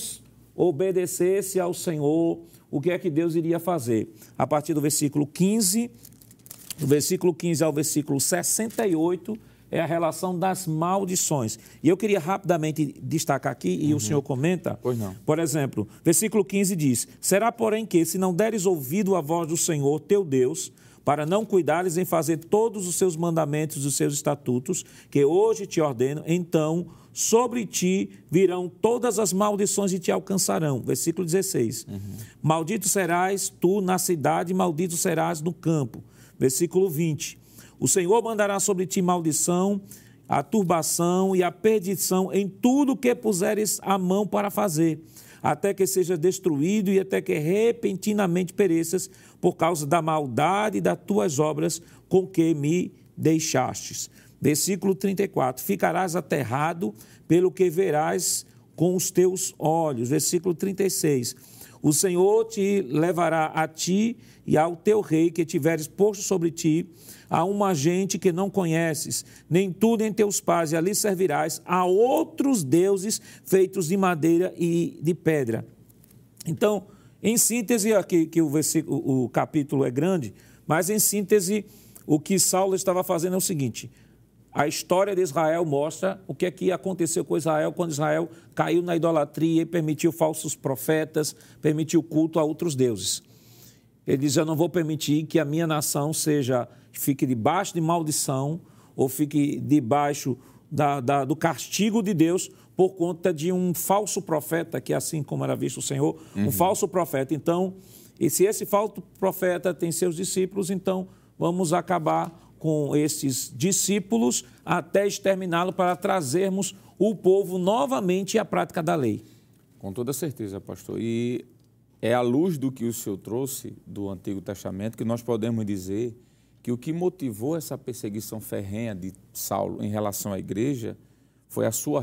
obedecesse ao Senhor, o que é que Deus iria fazer? A partir do versículo 15, do versículo 15 ao versículo 68, é a relação das maldições. E eu queria rapidamente destacar aqui, e uhum. o senhor comenta. Pois não. Por exemplo, versículo 15 diz: Será, porém, que, se não deres ouvido à voz do Senhor teu Deus, para não cuidares em fazer todos os seus mandamentos e os seus estatutos, que hoje te ordeno, então sobre ti virão todas as maldições e te alcançarão. Versículo 16. Uhum. Maldito serás tu na cidade, maldito serás no campo. Versículo 20. O Senhor mandará sobre ti maldição, a turbação e a perdição em tudo que puseres a mão para fazer até que seja destruído e até que repentinamente pereças por causa da maldade das tuas obras com que me deixastes. Versículo 34: Ficarás aterrado pelo que verás com os teus olhos. Versículo 36: O Senhor te levará a ti e ao teu rei que tiveres posto sobre ti a uma gente que não conheces, nem tu nem teus pais, e ali servirás a outros deuses feitos de madeira e de pedra. Então, em síntese, aqui que o, o capítulo é grande, mas em síntese, o que Saulo estava fazendo é o seguinte: a história de Israel mostra o que é que aconteceu com Israel quando Israel caiu na idolatria e permitiu falsos profetas, permitiu culto a outros deuses. Ele diz: Eu não vou permitir que a minha nação seja fique debaixo de maldição ou fique debaixo da, da, do castigo de Deus por conta de um falso profeta, que é assim como era visto o Senhor, uhum. um falso profeta. Então, e se esse falso profeta tem seus discípulos, então vamos acabar com esses discípulos até exterminá-lo para trazermos o povo novamente à prática da lei. Com toda certeza, pastor. E é à luz do que o senhor trouxe do Antigo Testamento que nós podemos dizer que o que motivou essa perseguição ferrenha de Saulo em relação à igreja foi a sua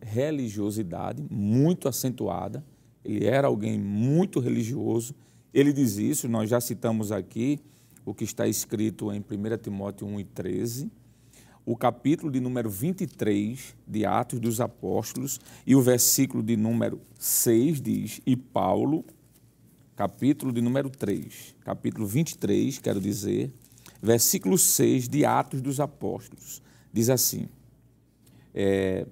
religiosidade muito acentuada. Ele era alguém muito religioso. Ele diz isso, nós já citamos aqui o que está escrito em 1 Timóteo 1 e 13, o capítulo de número 23 de Atos dos Apóstolos e o versículo de número 6 diz: E Paulo, capítulo de número 3, capítulo 23, quero dizer, versículo 6 de Atos dos Apóstolos. Diz assim, é,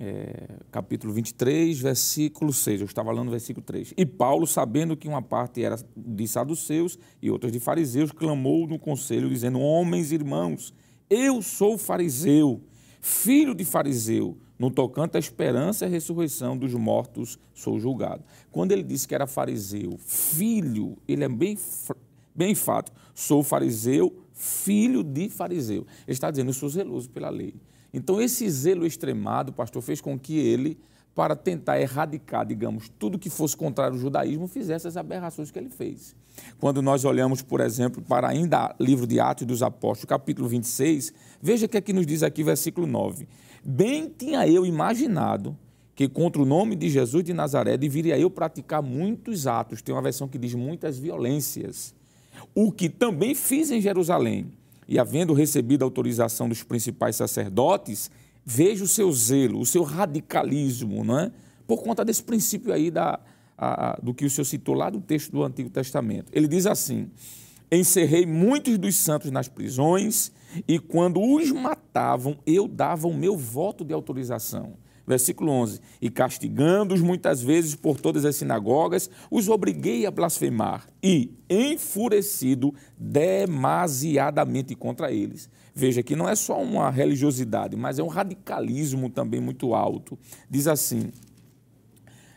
é, capítulo 23, versículo 6, eu estava lendo o versículo 3. E Paulo, sabendo que uma parte era de saduceus e outras de fariseus, clamou no conselho, dizendo: Homens, irmãos, eu sou fariseu, filho de fariseu, no tocante à esperança e à ressurreição dos mortos, sou julgado. Quando ele disse que era fariseu, filho, ele é bem Bem fato, sou fariseu, filho de fariseu. Ele está dizendo, eu sou zeloso pela lei. Então, esse zelo extremado, pastor, fez com que ele, para tentar erradicar, digamos, tudo que fosse contrário ao judaísmo, fizesse as aberrações que ele fez. Quando nós olhamos, por exemplo, para ainda livro de Atos dos Apóstolos, capítulo 26, veja o que é nos diz aqui, versículo 9. Bem tinha eu imaginado que contra o nome de Jesus de Nazaré deveria eu praticar muitos atos. Tem uma versão que diz muitas violências o que também fiz em Jerusalém. E havendo recebido a autorização dos principais sacerdotes, vejo o seu zelo, o seu radicalismo, não é? por conta desse princípio aí da, a, do que o senhor citou lá do texto do Antigo Testamento. Ele diz assim: Encerrei muitos dos santos nas prisões, e quando os matavam, eu dava o meu voto de autorização. Versículo 11: E castigando-os muitas vezes por todas as sinagogas, os obriguei a blasfemar, e, enfurecido demasiadamente contra eles. Veja que não é só uma religiosidade, mas é um radicalismo também muito alto. Diz assim: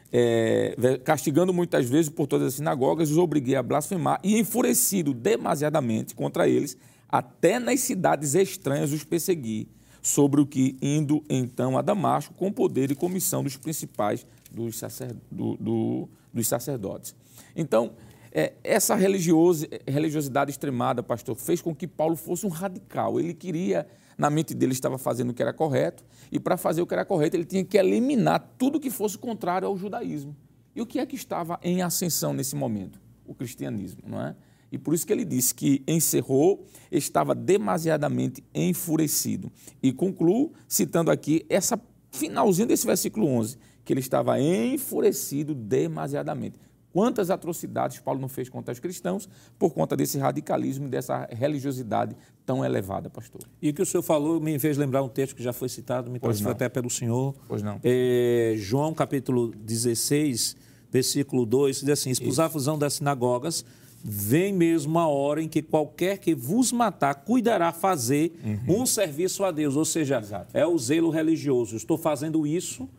é, castigando muitas vezes por todas as sinagogas, os obriguei a blasfemar e enfurecido demasiadamente contra eles, até nas cidades estranhas os persegui, sobre o que, indo então a Damasco, com poder e comissão dos principais dos, sacer, do, do, dos sacerdotes. Então, é, essa religiosidade extremada, pastor, fez com que Paulo fosse um radical. Ele queria, na mente dele, estava fazendo o que era correto, e para fazer o que era correto, ele tinha que eliminar tudo que fosse contrário ao judaísmo. E o que é que estava em ascensão nesse momento? O cristianismo, não é? E por isso que ele disse que encerrou, estava demasiadamente enfurecido. E concluo citando aqui essa finalzinho desse versículo 11, que ele estava enfurecido demasiadamente. Quantas atrocidades Paulo não fez contra os cristãos por conta desse radicalismo e dessa religiosidade tão elevada, pastor? E o que o senhor falou me fez lembrar um texto que já foi citado, me parece até pelo senhor. Pois não. É, João capítulo 16, versículo 2, diz assim: Expulsar a fusão das sinagogas, vem mesmo a hora em que qualquer que vos matar cuidará fazer uhum. um serviço a Deus. Ou seja, Exato. é o zelo religioso. Estou fazendo isso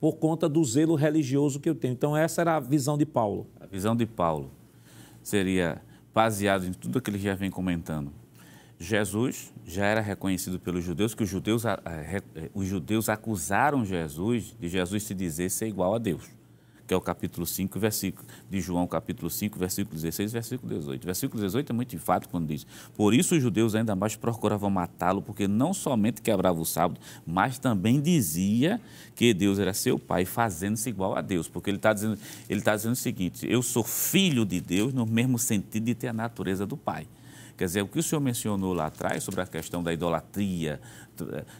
por conta do zelo religioso que eu tenho. Então, essa era a visão de Paulo. A visão de Paulo seria baseada em tudo aquilo que ele já vem comentando. Jesus já era reconhecido pelos judeus, que os judeus, os judeus acusaram Jesus de Jesus se dizer ser igual a Deus que é o capítulo 5, versículo de João, capítulo 5, versículo 16, versículo 18. Versículo 18 é muito enfático quando diz: Por isso os judeus ainda mais procuravam matá-lo, porque não somente quebrava o sábado, mas também dizia que Deus era seu pai, fazendo-se igual a Deus. Porque ele está dizendo, ele tá dizendo o seguinte: Eu sou filho de Deus no mesmo sentido de ter a natureza do pai. Quer dizer, o que o senhor mencionou lá atrás sobre a questão da idolatria,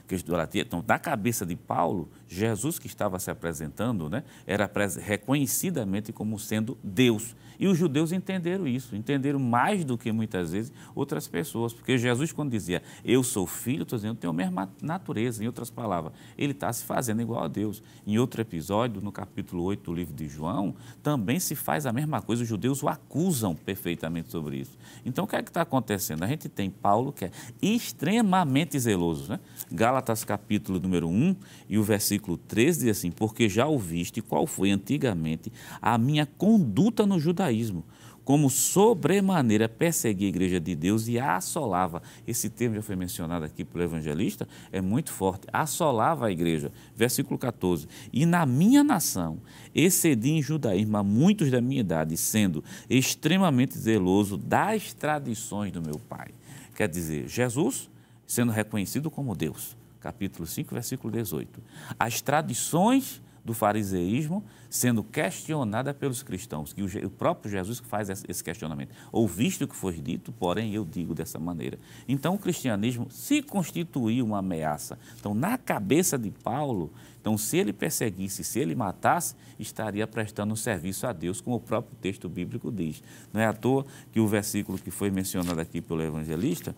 que idolatria, então, na cabeça de Paulo, Jesus que estava se apresentando, né, era reconhecidamente como sendo Deus. E os judeus entenderam isso, entenderam mais do que muitas vezes outras pessoas, porque Jesus, quando dizia eu sou filho, estou dizendo, eu tenho a mesma natureza, em outras palavras, ele está se fazendo igual a Deus. Em outro episódio, no capítulo 8 do livro de João, também se faz a mesma coisa, os judeus o acusam perfeitamente sobre isso. Então, o que é que está acontecendo? A gente tem Paulo, que é extremamente zeloso. Né? Gálatas, capítulo número 1 e o versículo 13 diz assim: Porque já ouviste qual foi antigamente a minha conduta no judaísmo judaísmo, como sobremaneira perseguia a igreja de Deus e a assolava. Esse termo já foi mencionado aqui pelo evangelista, é muito forte. Assolava a igreja. Versículo 14. E na minha nação excedi em judaísmo a muitos da minha idade, sendo extremamente zeloso das tradições do meu pai. Quer dizer, Jesus sendo reconhecido como Deus. Capítulo 5, versículo 18. As tradições do fariseísmo sendo questionada pelos cristãos, que o próprio Jesus faz esse questionamento. Ouviste o que foi dito, porém eu digo dessa maneira. Então o cristianismo se constituiu uma ameaça. Então na cabeça de Paulo, então se ele perseguisse, se ele matasse, estaria prestando um serviço a Deus, como o próprio texto bíblico diz. Não é à toa que o versículo que foi mencionado aqui pelo evangelista,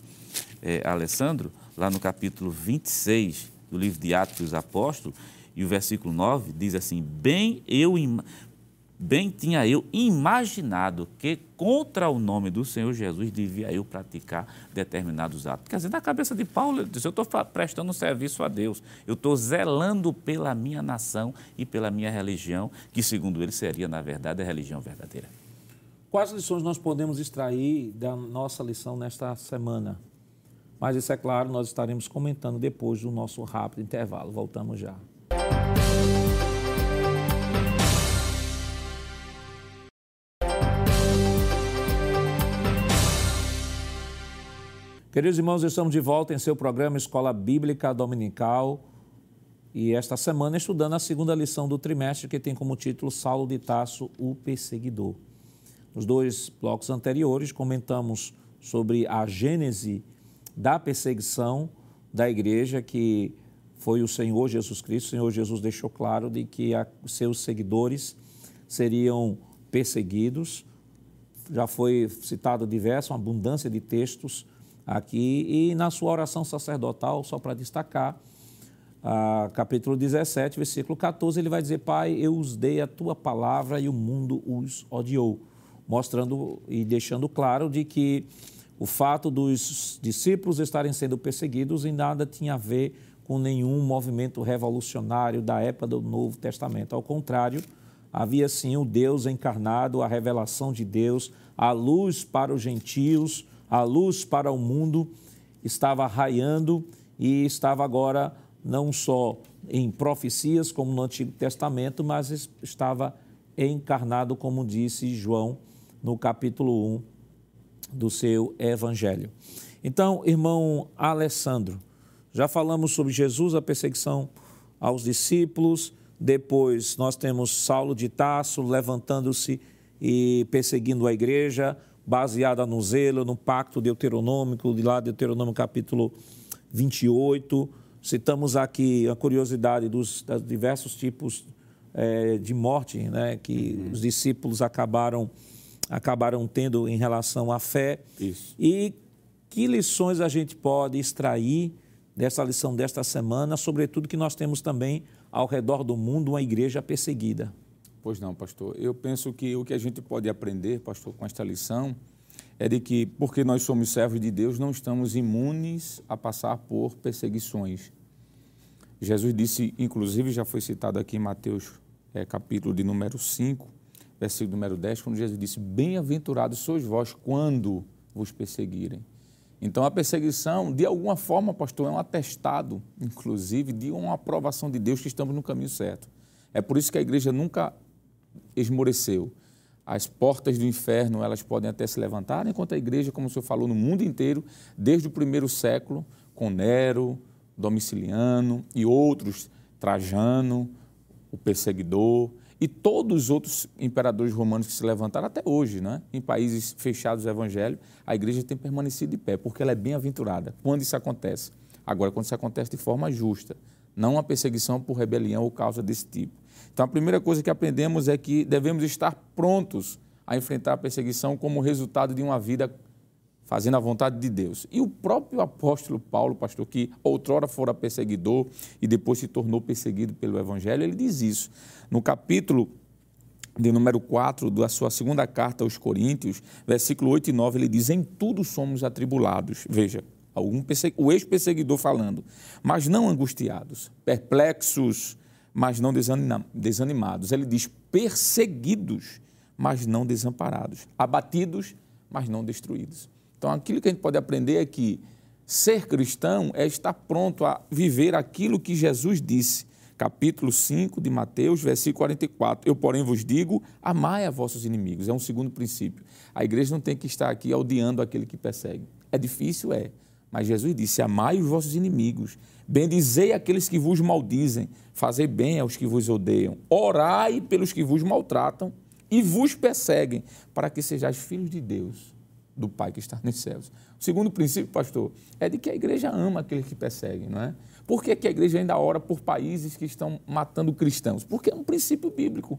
é, Alessandro, lá no capítulo 26 do livro de Atos dos Apóstolos, e o versículo 9 diz assim: Bem eu bem tinha eu imaginado que contra o nome do Senhor Jesus devia eu praticar determinados atos. Quer dizer, na cabeça de Paulo, ele diz: Eu estou prestando um serviço a Deus, eu estou zelando pela minha nação e pela minha religião, que segundo ele seria, na verdade, a religião verdadeira. Quais lições nós podemos extrair da nossa lição nesta semana? Mas isso é claro, nós estaremos comentando depois do nosso rápido intervalo. Voltamos já. Queridos irmãos, estamos de volta em seu programa Escola Bíblica Dominical e esta semana estudando a segunda lição do trimestre que tem como título Saulo de Tasso, o Perseguidor. Nos dois blocos anteriores comentamos sobre a gênese da perseguição da igreja que foi o Senhor Jesus Cristo. O Senhor Jesus deixou claro de que seus seguidores seriam perseguidos. Já foi citado diverso, uma abundância de textos aqui. E na sua oração sacerdotal, só para destacar, capítulo 17, versículo 14, ele vai dizer: Pai, eu os dei a tua palavra e o mundo os odiou. Mostrando e deixando claro de que o fato dos discípulos estarem sendo perseguidos em nada tinha a ver com nenhum movimento revolucionário da época do Novo Testamento. Ao contrário, havia sim o Deus encarnado, a revelação de Deus, a luz para os gentios, a luz para o mundo, estava raiando e estava agora não só em profecias, como no Antigo Testamento, mas estava encarnado, como disse João no capítulo 1 do seu Evangelho. Então, irmão Alessandro, já falamos sobre Jesus, a perseguição aos discípulos, depois nós temos Saulo de Tarso levantando-se e perseguindo a igreja, baseada no zelo, no pacto deuteronômico, de lá Deuteronômio capítulo 28. Citamos aqui a curiosidade dos, dos diversos tipos é, de morte né, que uhum. os discípulos acabaram, acabaram tendo em relação à fé. Isso. E que lições a gente pode extrair dessa lição desta semana, sobretudo que nós temos também ao redor do mundo uma igreja perseguida. Pois não, pastor. Eu penso que o que a gente pode aprender, pastor, com esta lição é de que, porque nós somos servos de Deus, não estamos imunes a passar por perseguições. Jesus disse, inclusive já foi citado aqui em Mateus, é, capítulo de número 5, versículo número 10, quando Jesus disse: Bem-aventurados sois vós quando vos perseguirem então, a perseguição, de alguma forma, pastor, é um atestado, inclusive, de uma aprovação de Deus que estamos no caminho certo. É por isso que a igreja nunca esmoreceu. As portas do inferno, elas podem até se levantar, enquanto a igreja, como o senhor falou, no mundo inteiro, desde o primeiro século, com Nero, Domiciliano e outros, Trajano, o perseguidor, e todos os outros imperadores romanos que se levantaram até hoje, né? em países fechados ao evangelho, a igreja tem permanecido de pé, porque ela é bem-aventurada. Quando isso acontece? Agora, quando isso acontece de forma justa, não uma perseguição por rebelião ou causa desse tipo. Então, a primeira coisa que aprendemos é que devemos estar prontos a enfrentar a perseguição como resultado de uma vida fazendo a vontade de Deus. E o próprio apóstolo Paulo, pastor, que outrora fora perseguidor e depois se tornou perseguido pelo evangelho, ele diz isso. No capítulo de número 4 da sua segunda carta aos Coríntios, versículo 8 e 9, ele diz: Em tudo somos atribulados. Veja, algum o ex-perseguidor falando, mas não angustiados, perplexos, mas não desanimados. Ele diz: perseguidos, mas não desamparados, abatidos, mas não destruídos. Então, aquilo que a gente pode aprender é que ser cristão é estar pronto a viver aquilo que Jesus disse. Capítulo 5 de Mateus, versículo 44. Eu, porém, vos digo: amai a vossos inimigos. É um segundo princípio. A igreja não tem que estar aqui odiando aquele que persegue. É difícil, é. Mas Jesus disse: amai os vossos inimigos, bendizei aqueles que vos maldizem, fazei bem aos que vos odeiam, orai pelos que vos maltratam e vos perseguem, para que sejais filhos de Deus do Pai que está nos céus. O segundo princípio, pastor, é de que a igreja ama aqueles que perseguem, não é? Por que, que a igreja ainda ora por países que estão matando cristãos? Porque é um princípio bíblico.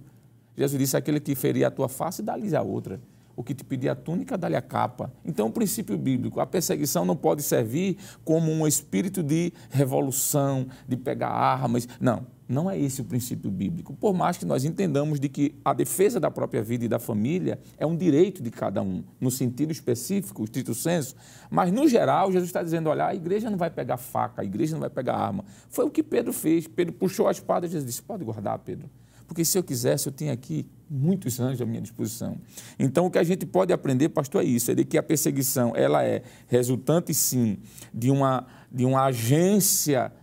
Jesus disse: aquele que ferir a tua face, dá-lhes a outra. O que te pedir a túnica, dá-lhe a capa. Então, é um princípio bíblico. A perseguição não pode servir como um espírito de revolução, de pegar armas. Não. Não é esse o princípio bíblico. Por mais que nós entendamos de que a defesa da própria vida e da família é um direito de cada um, no sentido específico, estrito senso, mas no geral Jesus está dizendo, olha, a igreja não vai pegar faca, a igreja não vai pegar arma. Foi o que Pedro fez. Pedro puxou a espada e Jesus disse, pode guardar, Pedro. Porque se eu quisesse, eu tinha aqui muitos anjos à minha disposição. Então, o que a gente pode aprender, pastor, é isso, é de que a perseguição, ela é resultante, sim, de uma, de uma agência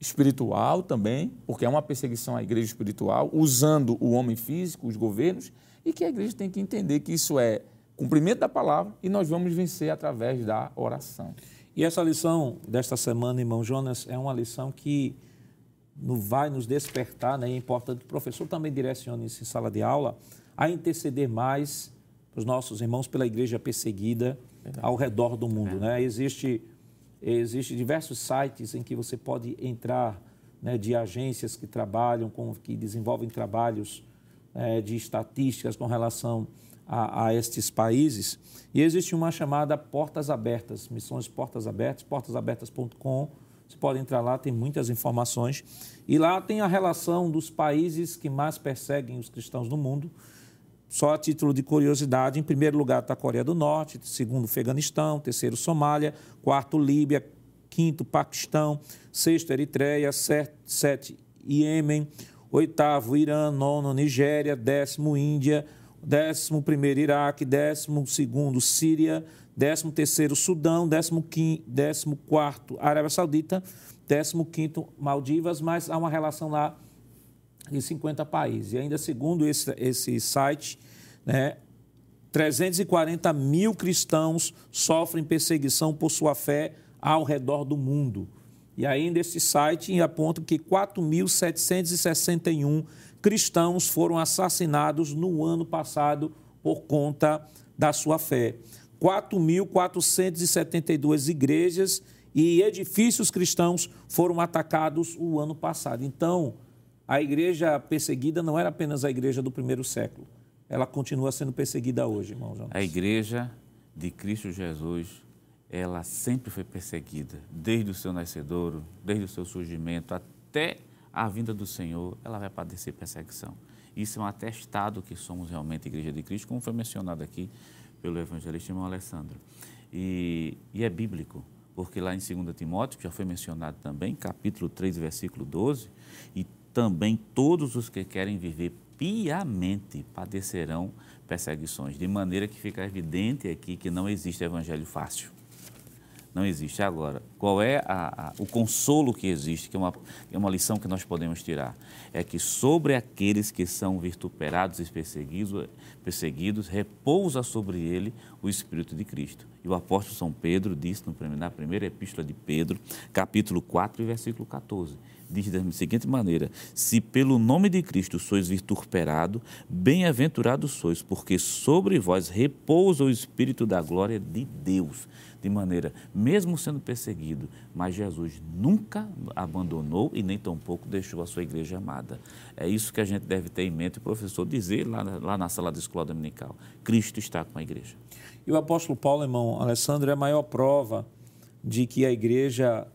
espiritual também, porque é uma perseguição à igreja espiritual, usando o homem físico, os governos, e que a igreja tem que entender que isso é cumprimento da palavra e nós vamos vencer através da oração. E essa lição desta semana, irmão Jonas, é uma lição que vai nos despertar, né? é importante que o professor também direcione isso em sala de aula, a interceder mais para os nossos irmãos pela igreja perseguida Verdade. ao redor do mundo. É. Né? Existe Existem diversos sites em que você pode entrar, né, de agências que trabalham, com, que desenvolvem trabalhos é, de estatísticas com relação a, a, estes países. E existe uma chamada Portas Abertas, Missões Portas Abertas, portasabertas.com. Você pode entrar lá, tem muitas informações. E lá tem a relação dos países que mais perseguem os cristãos no mundo. Só a título de curiosidade, em primeiro lugar está a Coreia do Norte, segundo o Afeganistão, terceiro Somália, quarto Líbia, quinto Paquistão, sexto Eritreia, sete Iêmen, oitavo Irã, nono Nigéria, décimo Índia, décimo primeiro Iraque, décimo segundo Síria, décimo terceiro Sudão, décimo, quinto, décimo quarto Arábia Saudita, décimo quinto Maldivas, mas há uma relação lá de 50 países. E ainda segundo esse, esse site, né, 340 mil cristãos sofrem perseguição por sua fé ao redor do mundo. E ainda esse site aponta que 4.761 cristãos foram assassinados no ano passado por conta da sua fé. 4.472 igrejas e edifícios cristãos foram atacados o ano passado. Então, a igreja perseguida não era apenas a igreja do primeiro século. Ela continua sendo perseguida hoje, irmão Jonas. A igreja de Cristo Jesus, ela sempre foi perseguida, desde o seu nascedouro, desde o seu surgimento até a vinda do Senhor, ela vai padecer perseguição. Isso é um atestado que somos realmente igreja de Cristo, como foi mencionado aqui pelo evangelista irmão Alessandro. E, e é bíblico, porque lá em 2 Timóteo, que já foi mencionado também, capítulo 3, versículo 12, e também todos os que querem viver piamente padecerão perseguições, de maneira que fica evidente aqui que não existe evangelho fácil não existe. Agora, qual é a, a, o consolo que existe, que é uma, é uma lição que nós podemos tirar? É que sobre aqueles que são vituperados e perseguidos, perseguidos repousa sobre ele o Espírito de Cristo. E o apóstolo São Pedro disse no, na primeira epístola de Pedro, capítulo 4, versículo 14 diz da seguinte maneira: Se pelo nome de Cristo sois vituperados, bem-aventurados sois, porque sobre vós repousa o Espírito da glória de Deus de maneira, mesmo sendo perseguido, mas Jesus nunca abandonou e nem tampouco deixou a sua igreja amada. É isso que a gente deve ter em mente o professor dizer lá na, lá na sala de escola dominical. Cristo está com a igreja. E o apóstolo Paulo, irmão Alessandro, é a maior prova de que a igreja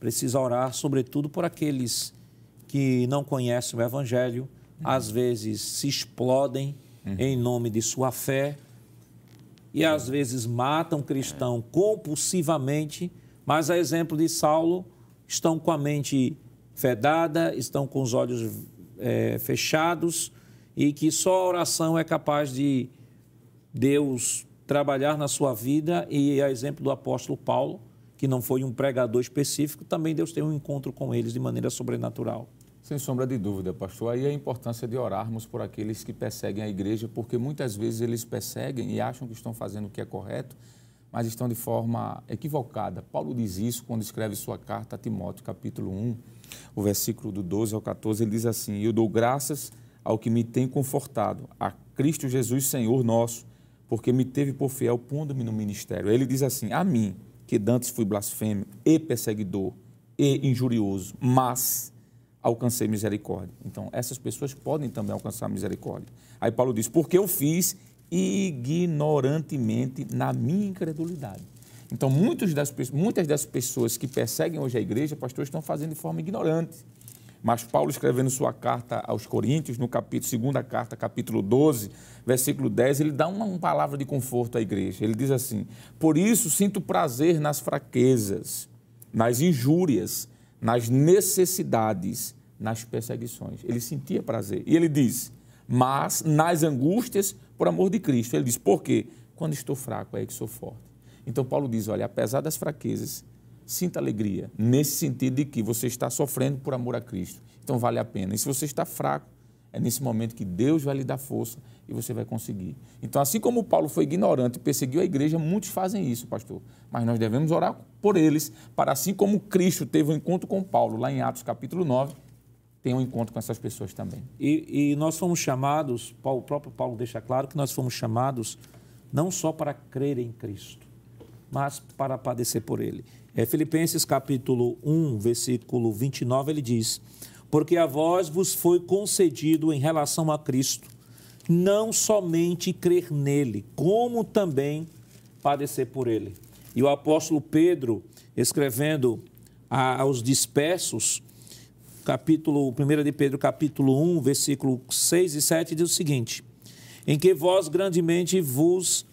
precisa orar, sobretudo por aqueles que não conhecem o evangelho, uhum. às vezes se explodem uhum. em nome de sua fé e às vezes matam cristão compulsivamente, mas a exemplo de Saulo, estão com a mente vedada, estão com os olhos é, fechados e que só a oração é capaz de Deus trabalhar na sua vida e a exemplo do apóstolo Paulo, que não foi um pregador específico, também Deus tem um encontro com eles de maneira sobrenatural. Sem sombra de dúvida, pastor. Aí a importância de orarmos por aqueles que perseguem a igreja, porque muitas vezes eles perseguem e acham que estão fazendo o que é correto, mas estão de forma equivocada. Paulo diz isso quando escreve sua carta a Timóteo, capítulo 1, o versículo do 12 ao 14, ele diz assim: Eu dou graças ao que me tem confortado, a Cristo Jesus, Senhor nosso, porque me teve por fiel pondo-me no ministério. Ele diz assim: A mim, que dantes fui blasfêmio e perseguidor e injurioso, mas alcancei misericórdia. Então, essas pessoas podem também alcançar misericórdia. Aí Paulo diz: porque eu fiz ignorantemente na minha incredulidade. Então, muitas das, muitas das pessoas que perseguem hoje a igreja, pastor, estão fazendo de forma ignorante. Mas Paulo, escrevendo sua carta aos Coríntios, no capítulo, segunda carta, capítulo 12, versículo 10, ele dá uma, uma palavra de conforto à igreja. Ele diz assim: Por isso sinto prazer nas fraquezas, nas injúrias, nas necessidades, nas perseguições. Ele sentia prazer. E ele diz: Mas nas angústias, por amor de Cristo. Ele diz: Por quê? Quando estou fraco, é que sou forte. Então, Paulo diz: Olha, apesar das fraquezas, sinta alegria, nesse sentido de que você está sofrendo por amor a Cristo. Então, vale a pena. E se você está fraco, é nesse momento que Deus vai lhe dar força e você vai conseguir. Então, assim como Paulo foi ignorante e perseguiu a igreja, muitos fazem isso, pastor. Mas nós devemos orar por eles, para assim como Cristo teve um encontro com Paulo, lá em Atos capítulo 9, tenha um encontro com essas pessoas também. E, e nós fomos chamados, Paulo, o próprio Paulo deixa claro que nós fomos chamados não só para crer em Cristo, mas para padecer por Ele. É, Filipenses capítulo 1, versículo 29, ele diz porque a vós vos foi concedido em relação a Cristo, não somente crer nele, como também padecer por ele. E o apóstolo Pedro, escrevendo aos dispersos, capítulo 1 de Pedro, capítulo 1, versículo 6 e 7, diz o seguinte: Em que vós grandemente vos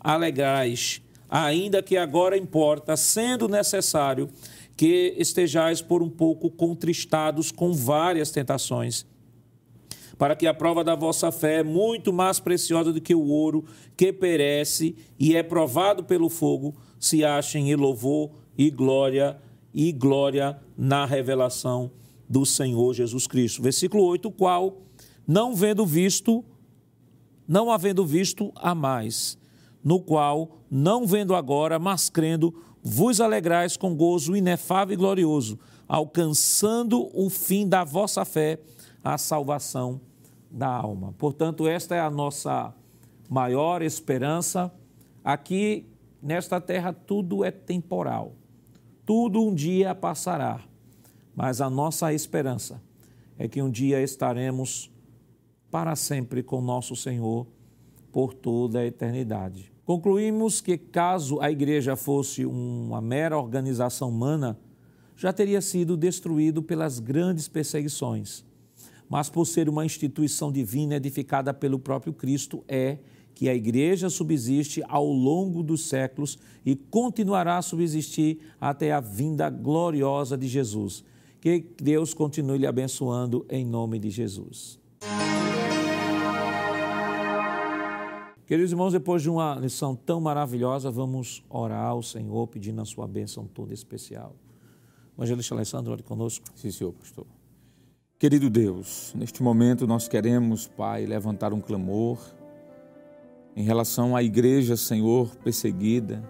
alegrais, ainda que agora importa, sendo necessário, que estejais por um pouco contristados com várias tentações, para que a prova da vossa fé, muito mais preciosa do que o ouro, que perece e é provado pelo fogo, se achem em louvor e glória e glória na revelação do Senhor Jesus Cristo. Versículo 8, qual não vendo visto, não havendo visto a mais, no qual não vendo agora, mas crendo, vos alegrais com gozo inefável e glorioso, alcançando o fim da vossa fé, a salvação da alma. Portanto, esta é a nossa maior esperança. Aqui nesta terra tudo é temporal. Tudo um dia passará. Mas a nossa esperança é que um dia estaremos para sempre com nosso Senhor por toda a eternidade. Concluímos que, caso a igreja fosse uma mera organização humana, já teria sido destruído pelas grandes perseguições. Mas, por ser uma instituição divina edificada pelo próprio Cristo, é que a igreja subsiste ao longo dos séculos e continuará a subsistir até a vinda gloriosa de Jesus. Que Deus continue lhe abençoando em nome de Jesus. Queridos irmãos, depois de uma lição tão maravilhosa, vamos orar ao Senhor pedindo a sua bênção toda especial. Evangelista Alessandro, ore conosco. Sim, senhor, pastor. Querido Deus, neste momento nós queremos, Pai, levantar um clamor em relação à igreja, Senhor, perseguida,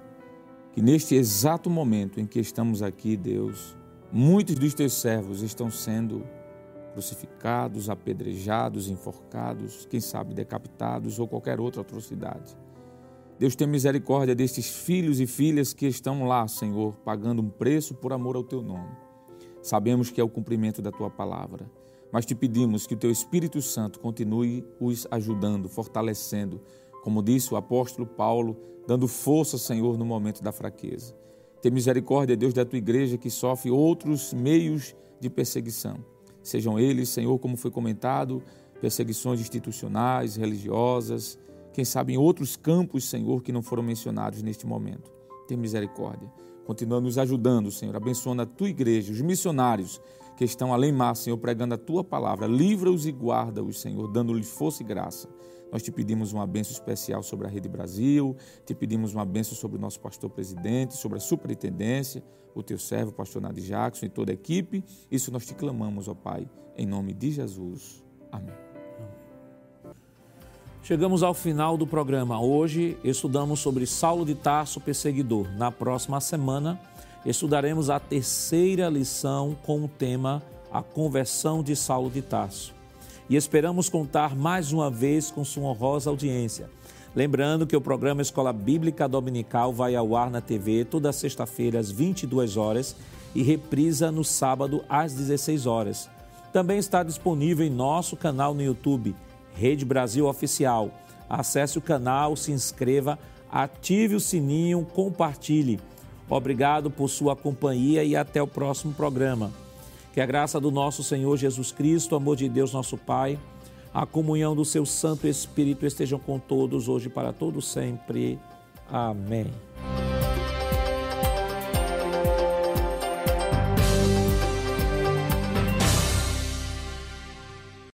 que neste exato momento em que estamos aqui, Deus, muitos dos teus servos estão sendo crucificados, apedrejados, enforcados, quem sabe decapitados ou qualquer outra atrocidade. Deus tem misericórdia destes filhos e filhas que estão lá, Senhor, pagando um preço por amor ao teu nome. Sabemos que é o cumprimento da tua palavra, mas te pedimos que o teu Espírito Santo continue os ajudando, fortalecendo, como disse o apóstolo Paulo, dando força, Senhor, no momento da fraqueza. Tem misericórdia, Deus, da tua igreja que sofre outros meios de perseguição sejam eles, Senhor, como foi comentado, perseguições institucionais, religiosas, quem sabe em outros campos, Senhor, que não foram mencionados neste momento. Tem misericórdia. Continua nos ajudando, Senhor, abençoando a tua igreja, os missionários que estão além mar, Senhor, pregando a tua palavra. Livra-os e guarda-os, Senhor, dando-lhes força e graça. Nós te pedimos uma bênção especial sobre a Rede Brasil, te pedimos uma bênção sobre o nosso pastor presidente, sobre a superintendência, o teu servo, o pastor Nadi Jackson e toda a equipe. Isso nós te clamamos, ó Pai, em nome de Jesus. Amém. Chegamos ao final do programa. Hoje estudamos sobre Saulo de Tarso, perseguidor. Na próxima semana, estudaremos a terceira lição com o tema A conversão de Saulo de Tarso. E esperamos contar mais uma vez com sua honrosa audiência. Lembrando que o programa Escola Bíblica Dominical vai ao ar na TV toda sexta-feira às 22 horas e reprisa no sábado às 16 horas. Também está disponível em nosso canal no YouTube, Rede Brasil Oficial. Acesse o canal, se inscreva, ative o sininho, compartilhe. Obrigado por sua companhia e até o próximo programa. Que a graça do nosso Senhor Jesus Cristo, amor de Deus, nosso Pai a comunhão do seu Santo Espírito estejam com todos hoje para todos sempre. Amém.